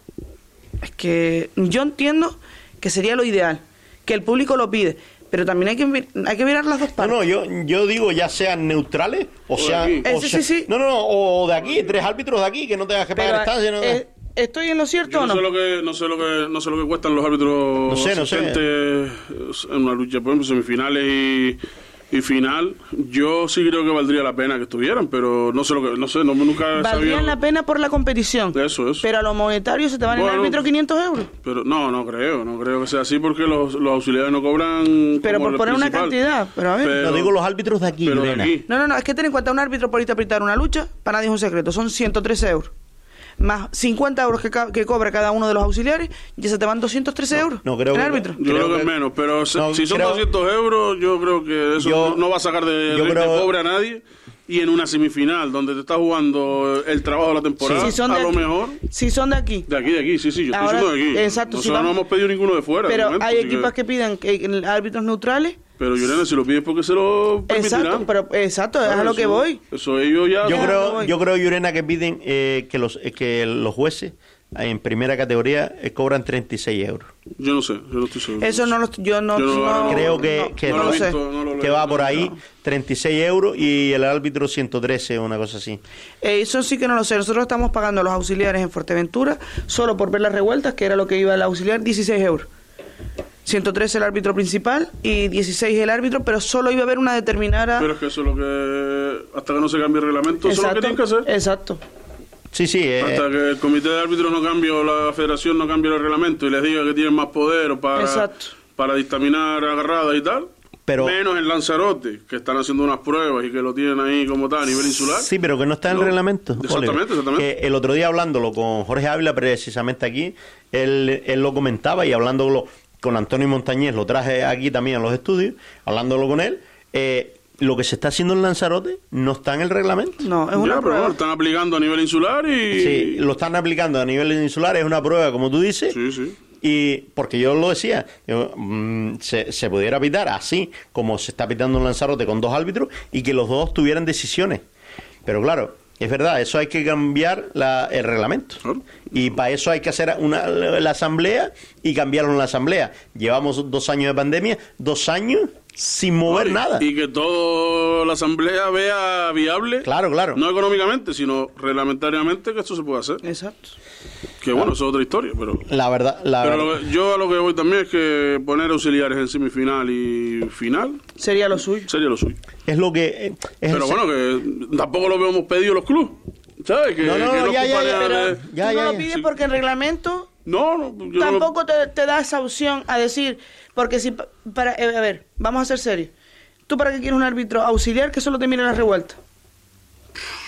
Es que yo entiendo que sería lo ideal, que el público lo pide, pero también hay que hay que mirar las dos partes. No, no, yo, yo digo ya sean neutrales o, sea, no, no, no, o de aquí, tres árbitros de aquí que no tengas que pagar estancia. No, eh, ¿Estoy en lo cierto o no? Sé lo que, no sé lo que no sé lo que cuestan los árbitros no sé, no sé. en una lucha, por ejemplo, semifinales y y final, yo sí creo que valdría la pena que estuvieran, pero no sé lo que, no sé, no, nunca Valdrían la pena por la competición. Eso, eso. Pero a lo monetario se te van en el árbitro 500 euros. Pero no, no creo, no creo que sea así porque los, los auxiliares no cobran. Pero por poner una cantidad, pero a ver. no digo los árbitros de aquí, pero No, no, no, es que ten en cuenta un árbitro por irte a apretar una lucha, para nadie es un secreto, son 113 euros más 50 euros que, que, cobra cada uno de los auxiliares, ya se te van 213 euros. No, creo el que, árbitro. Yo creo, que es menos, pero si son 200 euros, yo creo que eso no va a sacar de, de, pobre a nadie. Y en una semifinal donde te está jugando el trabajo de la temporada, a lo mejor. Si son de aquí. De aquí, de aquí, sí, sí, yo estoy de aquí. Exacto. Nosotros no hemos pedido ninguno de fuera. Pero hay equipos que, piden que, árbitros neutrales pero Yurena, si lo pides porque se lo permitirán. Exacto, pero exacto, es a lo que voy. Eso ellos ya... Yo creo, yo creo Yurena, que piden eh, que, los, eh, que los jueces en primera categoría eh, cobran 36 euros. Yo no sé, yo no estoy seguro. Eso no lo, yo no, creo que, que, que va por ahí, 36 euros y el árbitro 113, una cosa así. eso sí que no lo sé. Nosotros estamos pagando a los auxiliares en Fuerteventura solo por ver las revueltas, que era lo que iba el auxiliar, 16 euros. 103 el árbitro principal y 16 el árbitro, pero solo iba a haber una determinada... Pero es que eso es lo que... Hasta que no se cambie el reglamento, eso es lo que tienen que hacer. Exacto. Sí, sí. Eh. Hasta que el comité de árbitros no cambie o la federación no cambie el reglamento y les diga que tienen más poder para, para dictaminar agarradas y tal. Pero, menos en Lanzarote, que están haciendo unas pruebas y que lo tienen ahí como tal a nivel insular. Sí, pero que no está en el reglamento. Exactamente, exactamente. Que el otro día hablándolo con Jorge Ávila, precisamente aquí, él, él lo comentaba y hablándolo con Antonio Montañez, lo traje aquí también a los estudios, hablándolo con él. Eh, lo que se está haciendo en Lanzarote no está en el reglamento. No, es una prueba. lo están aplicando a nivel insular y... Sí, lo están aplicando a nivel insular, es una prueba, como tú dices. Sí, sí. Y porque yo lo decía, mm, se, se, pudiera pitar así como se está pitando en Lanzarote con dos árbitros y que los dos tuvieran decisiones. Pero claro, es verdad, eso hay que cambiar el reglamento. Y para eso hay que hacer una, la asamblea y cambiarlo en la asamblea. Llevamos dos años de pandemia, dos años sin mover nada. Y que toda la asamblea vea viable. Claro, claro. No económicamente, sino reglamentariamente que esto se puede hacer. Exacto. Que bueno, eso es otra historia, pero... La verdad, la pero yo a lo que voy también es que poner auxiliares en semifinal y final... Sería lo suyo. Sería lo suyo. Es lo que... Eh, pero bueno, que tampoco lo hemos pedido los clubes. ¿Sabes? Que, no, no, ya, ya, pero ya, no lo pides porque el reglamento... No, no tampoco te, te, da esa opción a decir, porque si, para, eh, a ver, vamos a ser serios. ¿Tú para qué quieres un árbitro auxiliar que solo te mire la revuelta?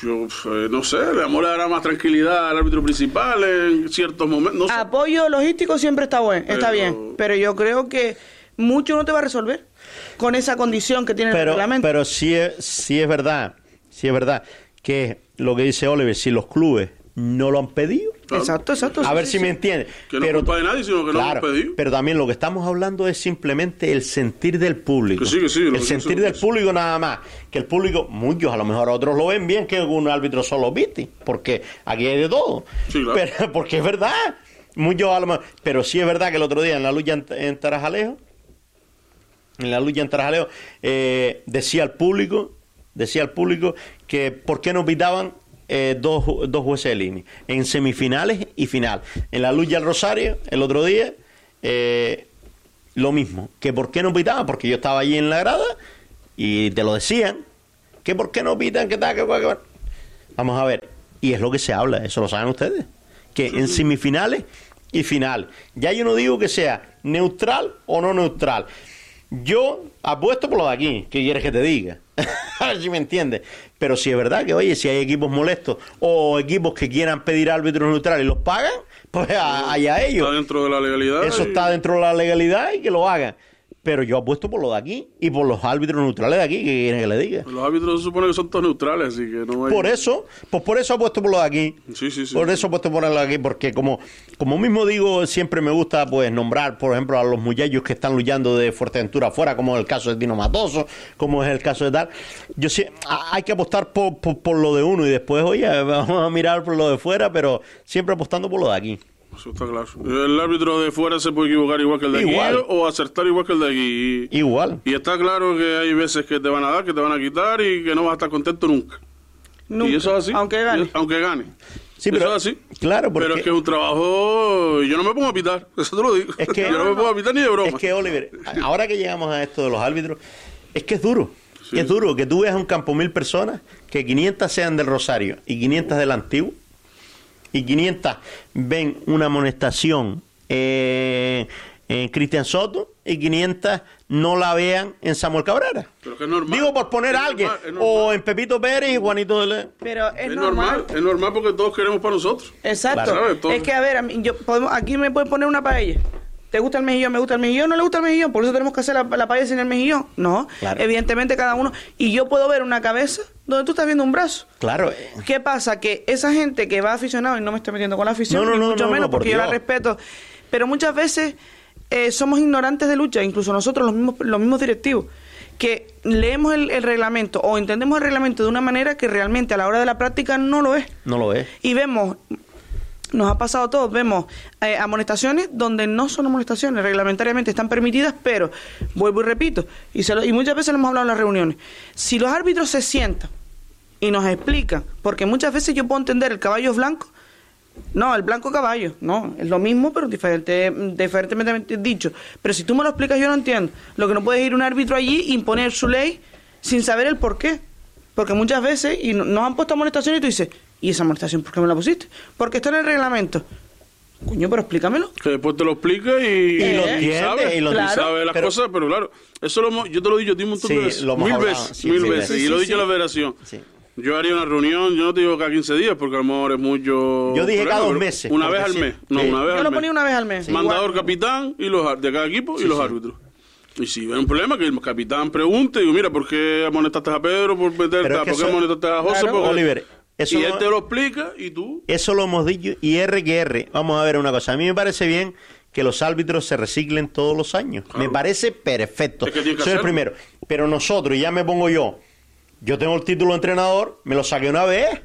yo eh, no sé, le vamos a dar más tranquilidad al árbitro principal en ciertos momentos. Apoyo logístico siempre está bueno, está bien, pero yo creo que mucho no te va a resolver con esa condición que tiene el reglamento. Pero sí es, sí es verdad, sí es verdad que lo que dice Oliver, si los clubes no lo han pedido, Exacto, exacto. A sí, ver sí, si sí. me entiende. Que no es culpa de nadie, sino que no lo hemos pedido. Pero también lo que estamos hablando es simplemente el sentir del público. Que sí, que el que sentir del público nada más. Que el público, muchos a lo mejor otros lo ven bien que un árbitro solo viste. Porque aquí hay de todo. Sí, claro. Pero, porque es verdad. Muchos a lo mejor. Pero sí es verdad que el otro día en la lucha en, en Tarajalejo, en la lucha en Tarajalejo, eh, decía al público, decía al público que por qué no pitaban eh, dos, dos jueces de línea en semifinales y final. En la lucha del Rosario, el otro día, eh, lo mismo, que por qué no pitaban, porque yo estaba allí en la grada y te lo decían, que por qué no pitan, que tal, que que cual. Vamos a ver, y es lo que se habla, eso lo saben ustedes, que en semifinales y final, ya yo no digo que sea neutral o no neutral. Yo apuesto por lo de aquí, ¿qué quieres que te diga? A ver si me entiendes. Pero si es verdad que, oye, si hay equipos molestos o equipos que quieran pedir árbitros neutrales y los pagan, pues a- allá ellos. Está dentro de la legalidad. Eso y- está dentro de la legalidad y que lo hagan. Pero yo apuesto por lo de aquí y por los árbitros neutrales de aquí, que quieren que le diga. Los árbitros se supone que son todos neutrales, así que no hay... Por eso, pues por eso apuesto por lo de aquí. Sí, sí, sí. Por eso apuesto por lo de aquí, porque como, como mismo digo, siempre me gusta pues nombrar, por ejemplo, a los muchachos que están luchando de Fuerteventura afuera, como es el caso de Tino Matoso, como es el caso de tal. Yo sí, hay que apostar por, por, por lo de uno y después, oye, vamos a mirar por lo de fuera, pero siempre apostando por lo de aquí. Eso está claro. El árbitro de fuera se puede equivocar igual que el de Igual. aquí o acertar igual que el de aquí. Y, Igual. y está claro que hay veces que te van a dar, que te van a quitar y que no vas a estar contento nunca. Nunca, y eso es así. Aunque gane. Aunque gane. Sí, Eso pero- es así. claro, porque- Pero es que es un trabajo... Yo no me pongo a pitar, eso te lo digo. Es que, yo no me pongo a pitar ni de broma. Es que, Oliver, ahora que llegamos a esto de los árbitros, es que es duro. Sí. Es duro que tú veas un campo mil personas, que 500 sean del Rosario y 500 del Antiguo, y 500 ven una amonestación eh, en Cristian Soto y 500 no la vean en Samuel Cabrera. Pero que es normal. Digo por poner Es a alguien, normal, es normal. o en Pepito Pérez y Juanito de Le- Pero es, Es normal. normal, es normal porque todos queremos para nosotros. Exacto. Claro, es que, a ver, a mí- yo, podemos, aquí me pueden poner una paella. ¿Te gusta el mejillón? ¿Me gusta el mejillón? ¿No le gusta el mejillón? ¿Por eso tenemos que hacer la, la paella sin el mejillón? No. Claro. Evidentemente cada uno... Y yo puedo ver una cabeza donde tú estás viendo un brazo. Claro, ¿Qué pasa? Que esa gente que va aficionado, y no me estoy metiendo con la afición, No, no, ni no, mucho no, menos, no, por porque yo la respeto, pero muchas veces eh, somos ignorantes de lucha, incluso nosotros, los mismos, los mismos directivos, que leemos el, el reglamento o entendemos el reglamento de una manera que realmente a la hora de la práctica no lo es. no lo es. Y vemos, nos ha pasado a todos, vemos eh, amonestaciones donde no son amonestaciones, reglamentariamente están permitidas, pero, vuelvo y repito, y, se lo- y muchas veces lo hemos hablado en las reuniones, si los árbitros se sientan y nos explican, porque muchas veces yo puedo entender el caballo blanco, no, el blanco caballo, no, es lo mismo, pero diferente, diferentemente dicho. Pero si tú me lo explicas, yo no entiendo. Lo que no puede ir un árbitro allí imponer su ley sin saber el por qué. Porque muchas veces, y no- nos han puesto amonestación y tú dices, ¿y esa amonestación por qué me la pusiste? Porque está en el reglamento. Coño, pero explícamelo. Que después te lo explica y, Y lo entiende, sabe, y lo- sabe Claro. las pero- cosas, pero claro, eso lo yo te lo he dicho a ti un montón Sí, de veces, lo mil hablado, veces, sí, mil sí, veces, sí, y lo he sí, dicho en la federación. Sí. Yo haría una reunión, yo no te digo cada 15 días, porque a lo mejor es mucho... Yo dije problema, cada dos meses, Una vez al mes, no, Sí. una vez Yo al lo mes. ponía una vez al mes. Mandador, igual. capitán y los de cada equipo y los árbitros. Y si ven un problema, que el capitán pregunte, digo, mira, ¿por qué amonestaste a Pedro por meterte? Pero es que ¿Por qué amonestaste a José? Claro. Porque- Oliver, eso y no- él te lo explica y tú... Eso lo hemos dicho y R que R. Vamos a ver una cosa. A mí me parece bien que los árbitros se reciclen todos los años. Claro. Me parece perfecto. Es que tiene que Soy el primero. Pero nosotros, y ya me pongo yo, yo tengo el título de entrenador, me lo saqué una vez.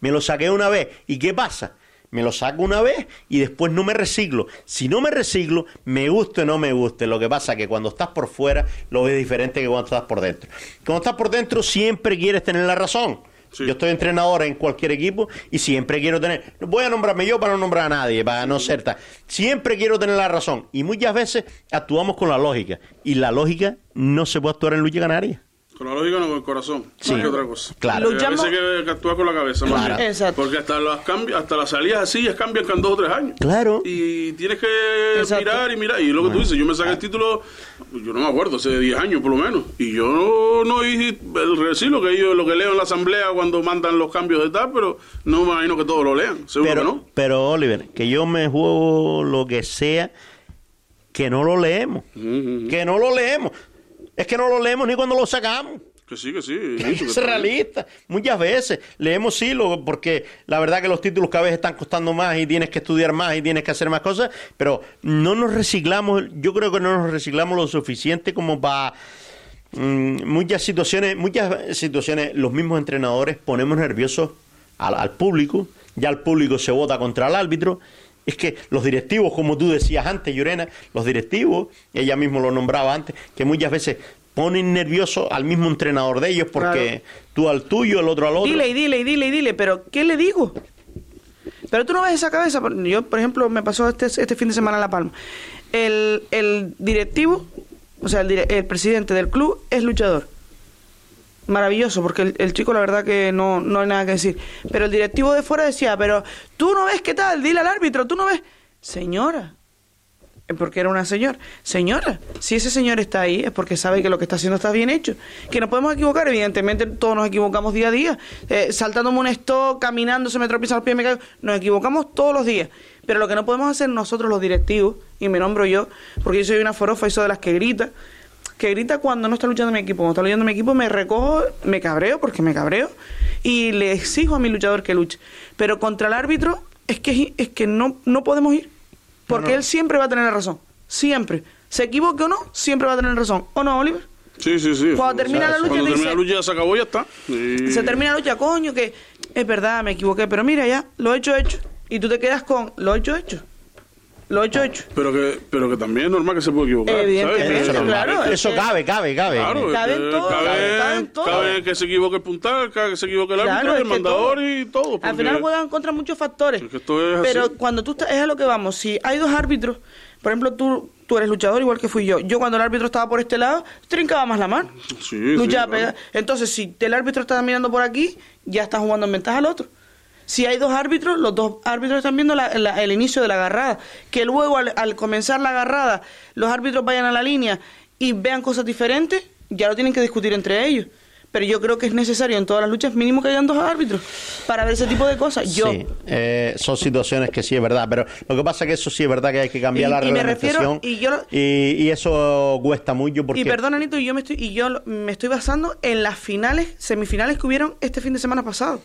Me lo saqué una vez. ¿Y qué pasa? Me lo saco una vez y después no me reciclo. Si no me reciclo, me guste o no me guste. Lo que pasa es que cuando estás por fuera lo ves diferente que cuando estás por dentro. Cuando estás por dentro siempre quieres tener la razón. Yo estoy entrenador en cualquier equipo y siempre quiero tener. Voy a nombrarme yo para no nombrar a nadie, para no ser tal. Siempre quiero tener la razón. Y muchas veces actuamos con la lógica. Y la lógica no se puede actuar en lucha canaria. Con la lógica no con el corazón, Sí. más que otra cosa. Claro. Porque a Luchamos- veces que, que actúa con la cabeza, Claro. Exacto. Porque hasta las cambi- hasta las salidas así ya cambian cada dos o tres años. Claro. Y tienes que Exacto. mirar y mirar. Y lo que tú dices, yo me saqué el título, yo no me acuerdo, hace 10 años por lo menos. Y yo no, no hice el sí, lo que yo, lo que leo en la asamblea cuando mandan los cambios de tal, pero no me imagino que todos lo lean. Seguro Pero, que no. pero Oliver, que yo me juego lo que sea, que no lo leemos. Que no lo leemos. Es que no lo leemos ni cuando lo sacamos. Que sí, que sí. Que ser realista. Muchas veces leemos sí, lo, porque la verdad que los títulos cada vez están costando más y tienes que estudiar más y tienes que hacer más cosas, pero no nos reciclamos, yo creo que no nos reciclamos lo suficiente como para mm, muchas situaciones, muchas situaciones los mismos entrenadores ponemos nerviosos al, al público, ya el público se vota contra el árbitro. Es que los directivos, como tú decías antes, Llorena, los directivos, ella mismo lo nombraba antes, que muchas veces ponen nervioso al mismo entrenador de ellos porque tú al tuyo, el otro al otro. Dile y dile y dile y dile, pero ¿qué le digo? Pero tú no ves esa cabeza. Yo, por ejemplo, me pasó este, este fin de semana en La Palma. El, el directivo, o sea, el, el presidente del club es luchador. Maravilloso, porque el, chico la verdad que no, no hay nada que decir. Pero el directivo de fuera decía, pero tú no ves qué tal, dile al árbitro, tú no ves... Señora, eh, porque era una señora. Señora, si ese señor está ahí es porque sabe que lo que está haciendo está bien hecho. Que nos podemos equivocar, evidentemente todos nos equivocamos día a día. Eh, saltándome un stop, caminando, se me tropieza los pies, me caigo. Nos equivocamos todos los días. Pero lo que no podemos hacer nosotros los directivos, y me nombro yo, porque yo soy una forofa y soy de las que grita, que grita cuando no está luchando mi equipo. Cuando está luchando mi equipo me recojo, me cabreo, porque me cabreo, y le exijo a mi luchador que luche. Pero contra el árbitro es que, es que no, no podemos ir. Porque él siempre va a tener la razón. Siempre. Se equivoque o no, siempre va a tener razón. ¿O no, Oliver? Sí, sí, sí. Cuando termina la lucha, Cuando te termina dice- la lucha ya se acabó, ya está. Y- Se termina la lucha, coño, que es verdad, me equivoqué, pero mira ya, lo hecho, hecho. Y tú te quedas con lo hecho, hecho. Lo hecho, hecho. Pero que, pero que también es normal que se pueda equivocar. Evidentemente, ¿sabes? claro, Eso es que- cabe, cabe, cabe. Claro, Cabe es en que todo, cabe, cabe- cabe en todo. cabe que se equivoque el puntal, cabe que se equivoque el árbitro, el mandador todo. y todo. Al final juegan contra muchos factores. que esto es Pero así. cuando tú estás, es a lo que vamos. Si hay dos árbitros, por ejemplo, tú, tú eres luchador igual que fui yo. Yo cuando el árbitro estaba por este lado, trincaba más la mano. Sí, Luchaba, sí, claro. Entonces, si el árbitro está mirando por aquí, ya está jugando en ventaja al otro. Si hay dos árbitros, los dos árbitros están viendo la- la- el inicio de la agarrada. Que luego, al, al comenzar la agarrada, los árbitros vayan a la línea y vean cosas diferentes, ya lo tienen que discutir entre ellos. Pero yo creo que es necesario en todas las luchas mínimo que hayan dos árbitros para ver ese tipo de cosas. Yo, Sí, eh, son situaciones que sí es verdad, pero lo que pasa es que eso sí es verdad que hay que cambiar Y- la y me refiero- y yo y- y eso cuesta mucho porque Y perdón, Anito, y yo me estoy, y yo me estoy basando en las finales, semifinales que hubieron este fin de semana pasado,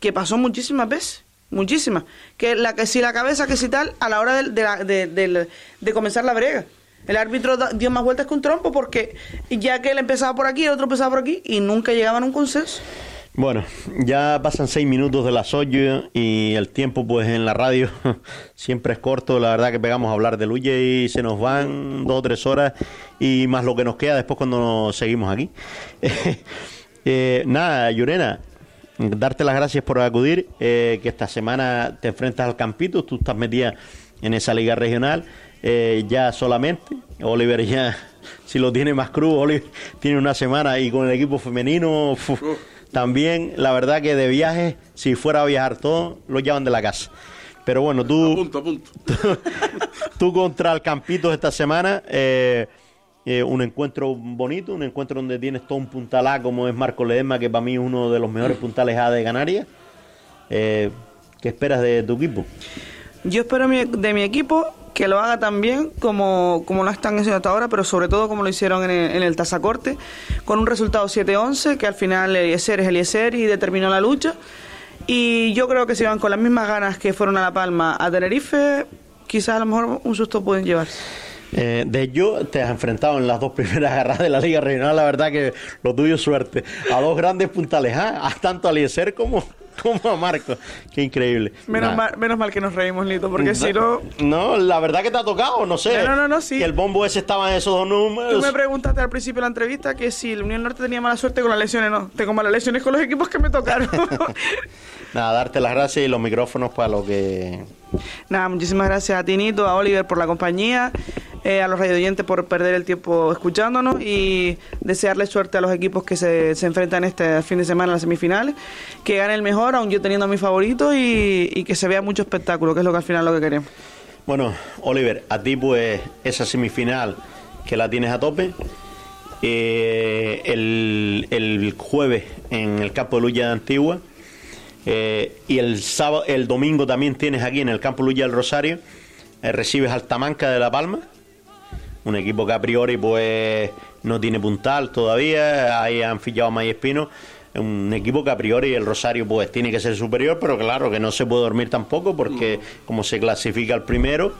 que pasó muchísimas veces, muchísimas. Que la que si la cabeza, que si tal, a la hora del- de, la- de- de comenzar la brega. El árbitro da- dio más vueltas que un trompo porque ya que él empezaba por aquí, el otro empezaba por aquí y nunca llegaban a un consenso. Bueno, ya pasan seis minutos de las ocho y el tiempo pues en la radio siempre es corto. La verdad que pegamos a hablar de Luye y se nos van dos o tres horas y más lo que nos queda después cuando nos seguimos aquí. Eh, nada, Llorena, darte las gracias por acudir, eh, que esta semana te enfrentas al Campito, tú estás metida en esa liga regional eh, ya solamente. Oliver ya, si lo tiene más crudo, Oliver tiene una semana y con el equipo femenino... uf, también, la verdad que de viaje, si fuera a viajar todo, lo llevan de la casa. Pero bueno, tú, Punto, punto. tú contra el Campitos esta semana, eh, eh, un encuentro bonito, un encuentro donde tienes todo un puntal A como es Marco Ledesma, que para mí es uno de los mejores puntales A de Canarias. Eh, ¿Qué esperas de tu equipo? Yo espero mi- de mi equipo que lo haga tan bien como, como lo están haciendo hasta ahora, pero sobre todo como lo hicieron en el, en el tazacorte, con un resultado 7-11, que al final Eliezer es Eliezer y determinó la lucha. Y yo creo que si van con las mismas ganas que fueron a La Palma a Tenerife, quizás a lo mejor un susto pueden llevar. Eh, de hecho, te has enfrentado en las dos primeras garras de la Liga Regional. La verdad que lo tuyo suerte. A dos grandes puntales, ¿ah? a tanto a Eliezer como, como a Marco. Qué increíble. Menos, Nah. mal, menos mal que nos reímos, Lito, porque si no... No, la verdad que te ha tocado, no sé. No, no, no, sí. Que el bombo ese estaba en esos dos números. Tú me preguntaste al principio de la entrevista que si el Unión Norte tenía mala suerte con las lesiones. No, tengo malas lesiones con los equipos que me tocaron. Nada, darte las gracias y los micrófonos para lo que. Nada, muchísimas gracias a Tinito, a Oliver por la compañía, eh, a los radioyentes por perder el tiempo escuchándonos y desearle suerte a los equipos que se, se enfrentan este fin de semana en las semifinales, que gane el mejor, aun yo teniendo a mi favorito y, y que se vea mucho espectáculo, que es lo que al final lo que queremos. Bueno, Oliver, a ti pues esa semifinal que la tienes a tope. eh, el, el jueves en el campo de Luya de Antigua. Eh, y el sábado, el domingo también tienes aquí en el campo Luya del Rosario. eh, recibes al Tamanca de La Palma. un equipo que a priori pues no tiene puntal todavía, ahí han fichado a un equipo que a priori el Rosario pues tiene que ser superior, pero claro que no se puede dormir tampoco porque como se clasifica el primero,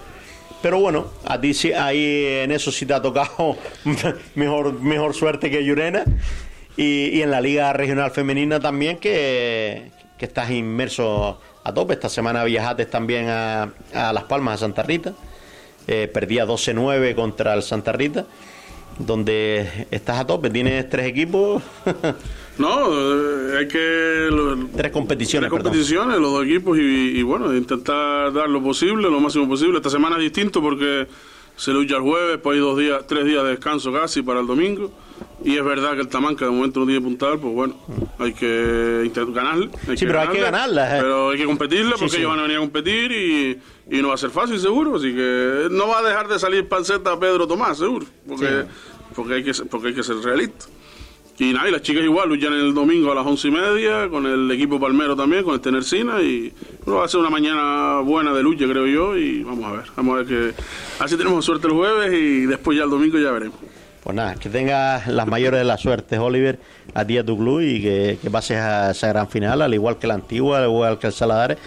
pero bueno, a ti ahí en eso sí te ha tocado mejor, mejor suerte que Llurena. Y, en la Liga Regional Femenina también, que, estás inmerso a tope. Esta semana viajaste también a, Las Palmas, a Santa Rita. Eh, perdía 12-9 contra el Santa Rita, donde estás a tope. Tienes tres equipos. No, eh, hay que... tres competiciones, Tres competiciones, los dos equipos y, bueno, intentar dar lo posible, lo máximo posible. Esta semana es distinto porque se lucha el jueves, pues hay dos días, tres días de descanso casi para el domingo. Y es verdad que el Tamanca de momento no tiene puntal, pues bueno, hay que ganarle. sí, pero hay que ganarla. Eh. Pero hay que competirle porque ellos van a venir a competir y, y, no va a ser fácil, seguro. Así que no va a dejar de salir panceta Pedro Tomás, seguro. Porque, porque, hay, que, porque hay que ser realista. Y nada, y las chicas igual luchan el domingo a las once y media con el equipo palmero también, con el Tenercina y va a ser una mañana buena de lucha, creo yo, y vamos a ver, vamos a ver que así tenemos suerte el jueves y después ya el domingo ya veremos. Pues nada, que tengas las mayores de las suertes, Oliver, a ti a tu club y que, pases a esa gran final, al igual que la antigua, al igual que el Saladares,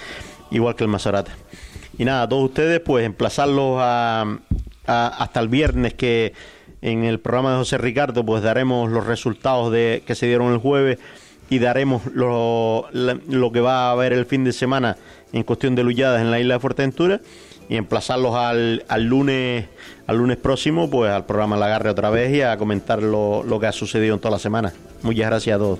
igual que el Masorate. Y nada, a todos ustedes, pues emplazarlos a, hasta el viernes que en el programa de José Ricardo pues daremos los resultados de que se dieron el jueves y daremos lo, lo que va a haber el fin de semana en cuestión de lulladas en la isla de Fuerteventura y emplazarlos al, al lunes al lunes próximo pues al programa La Agarre otra vez y a comentar lo, lo que ha sucedido en toda la semana. Muchas gracias a todos.